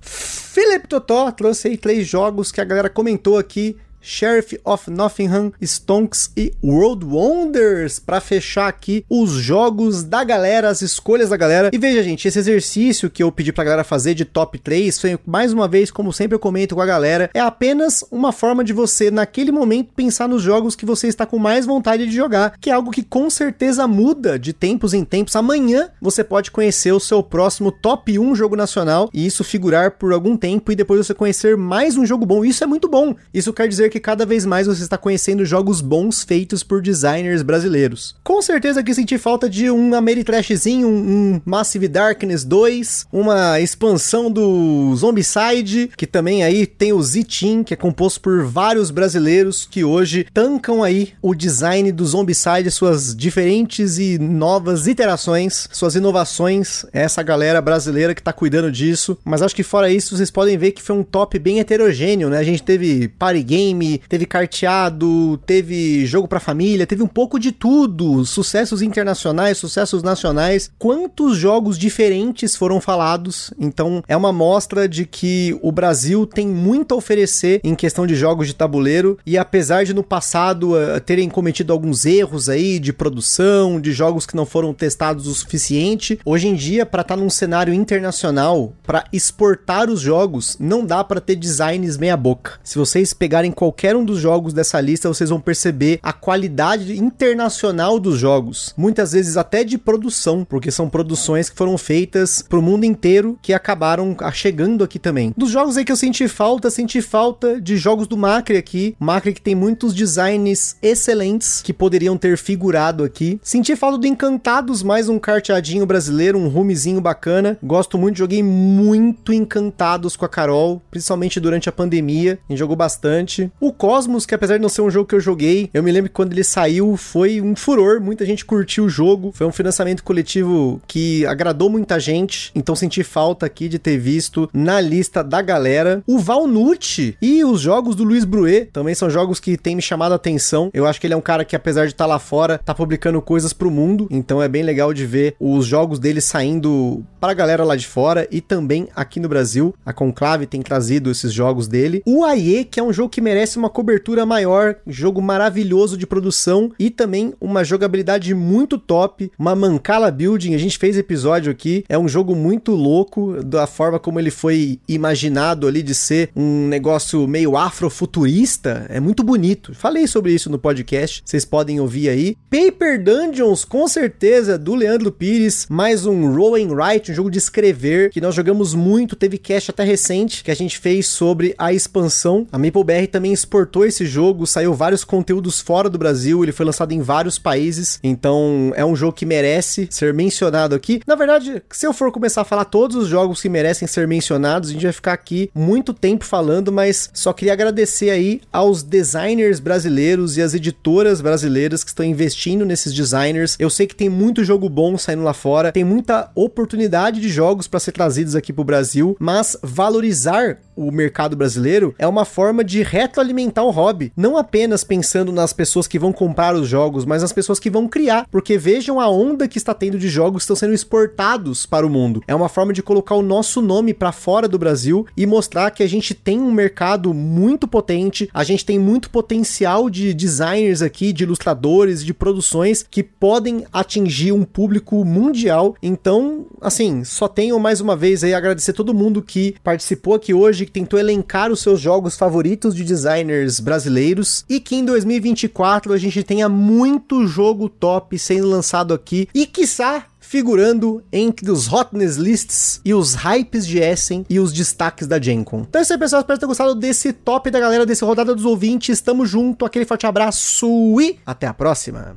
[SPEAKER 1] Felipe Totó trouxe aí três jogos que a galera comentou aqui Sheriff of Nottingham, Stonks e World Wonders para fechar aqui os jogos da galera, as escolhas da galera. E veja, gente, esse exercício que eu pedi pra galera fazer de top 3 foi mais uma vez, como sempre eu comento com a galera, é apenas uma forma de você naquele momento pensar nos jogos que você está com mais vontade de jogar, que é algo que com certeza muda de tempos em tempos. Amanhã você pode conhecer o seu próximo top 1 jogo nacional e isso figurar por algum tempo e depois você conhecer mais um jogo bom. Isso é muito bom. Isso quer dizer que cada vez mais você está conhecendo jogos bons feitos por designers brasileiros. Com certeza que senti falta de um Ameritrashzinho, um, um Massive Darkness 2, uma expansão do Zombicide, que também aí tem o Z-Team, que é composto por vários brasileiros que hoje tancam aí o design do Zombicide, suas diferentes e novas iterações, suas inovações, essa galera brasileira que tá cuidando disso. Mas acho que fora isso, vocês podem ver que foi um top bem heterogêneo, né? A gente teve party game, teve carteado, teve jogo pra família, teve um pouco de tudo. Sucessos internacionais, sucessos nacionais. Quantos jogos diferentes foram falados? Então é uma mostra de que o Brasil tem muito a oferecer em questão de jogos de tabuleiro. E apesar de no passado uh, terem cometido alguns erros aí de produção, de jogos que não foram testados o suficiente, hoje em dia, para estar tá num cenário internacional, para exportar os jogos, não dá para ter designs meia-boca. Se vocês pegarem qualquer qualquer um dos jogos dessa lista, vocês vão perceber a qualidade internacional dos jogos. Muitas vezes até de produção, porque são produções que foram feitas pro mundo inteiro que acabaram chegando aqui também. Dos jogos aí que eu senti falta, senti falta de jogos do Macri aqui. Macri que tem muitos designs excelentes que poderiam ter figurado aqui. Senti falta do Encantados, mais um carteadinho brasileiro, um rumezinho bacana. Gosto muito, joguei muito Encantados com a Carol, principalmente durante a pandemia. A gente jogou bastante. O Cosmos, que apesar de não ser um jogo que eu joguei, eu me lembro que quando ele saiu foi um furor, muita gente curtiu o jogo. Foi um financiamento coletivo que agradou muita gente, então senti falta aqui de ter visto na lista da galera. O Valnut e os jogos do Luiz Bruet também são jogos que têm me chamado a atenção. Eu acho que ele é um cara que, apesar de estar tá lá fora, tá publicando coisas pro mundo, então é bem legal de ver os jogos dele saindo para a galera lá de fora e também aqui no Brasil. A Conclave tem trazido esses jogos dele. O AE, que é um jogo que merece merece uma cobertura maior, jogo maravilhoso de produção e também uma jogabilidade muito top, uma Mancala Building, a gente fez episódio aqui, é um jogo muito louco da forma como ele foi imaginado ali de ser um negócio meio afrofuturista, é muito bonito. Falei sobre isso no podcast, vocês podem ouvir aí. Paper Dungeons, com certeza, do Leandro Pires, mais um Roll and Write, um jogo de escrever que nós jogamos muito, teve cast até recente que a gente fez sobre a expansão. A MapleBR também exportou esse jogo, saiu vários conteúdos fora do Brasil, ele foi lançado em vários países, então é um jogo que merece ser mencionado aqui. Na verdade, se eu for começar a falar todos os jogos que merecem ser mencionados, a gente vai ficar aqui muito tempo falando, mas só queria agradecer aí aos designers brasileiros e às editoras brasileiras que estão investindo nesses designers. Eu sei que tem muito jogo bom saindo lá fora, tem muita oportunidade de jogos para ser trazidos aqui pro Brasil, mas valorizar o mercado brasileiro é uma forma de retroalimentar o hobby, não apenas pensando nas pessoas que vão comprar os jogos, mas nas pessoas que vão criar, porque vejam a onda que está tendo de jogos que estão sendo exportados para o mundo. É uma forma de colocar o nosso nome para fora do Brasil e mostrar que a gente tem um mercado muito potente, a gente tem muito potencial de designers aqui, de ilustradores, de produções que podem atingir um público mundial. Então, assim, só tenho mais uma vez aí agradecer todo mundo que participou aqui hoje que tentou elencar os seus jogos favoritos de design designers brasileiros e que em 2024 a gente tenha muito jogo top sendo lançado aqui e quiçá figurando entre os hotness lists e os hypes de Essen e os destaques da Gen Con. Então é isso aí, pessoal. Espero ter gostado desse top da galera, desse rodada dos ouvintes. Tamo junto, aquele forte abraço e até a próxima.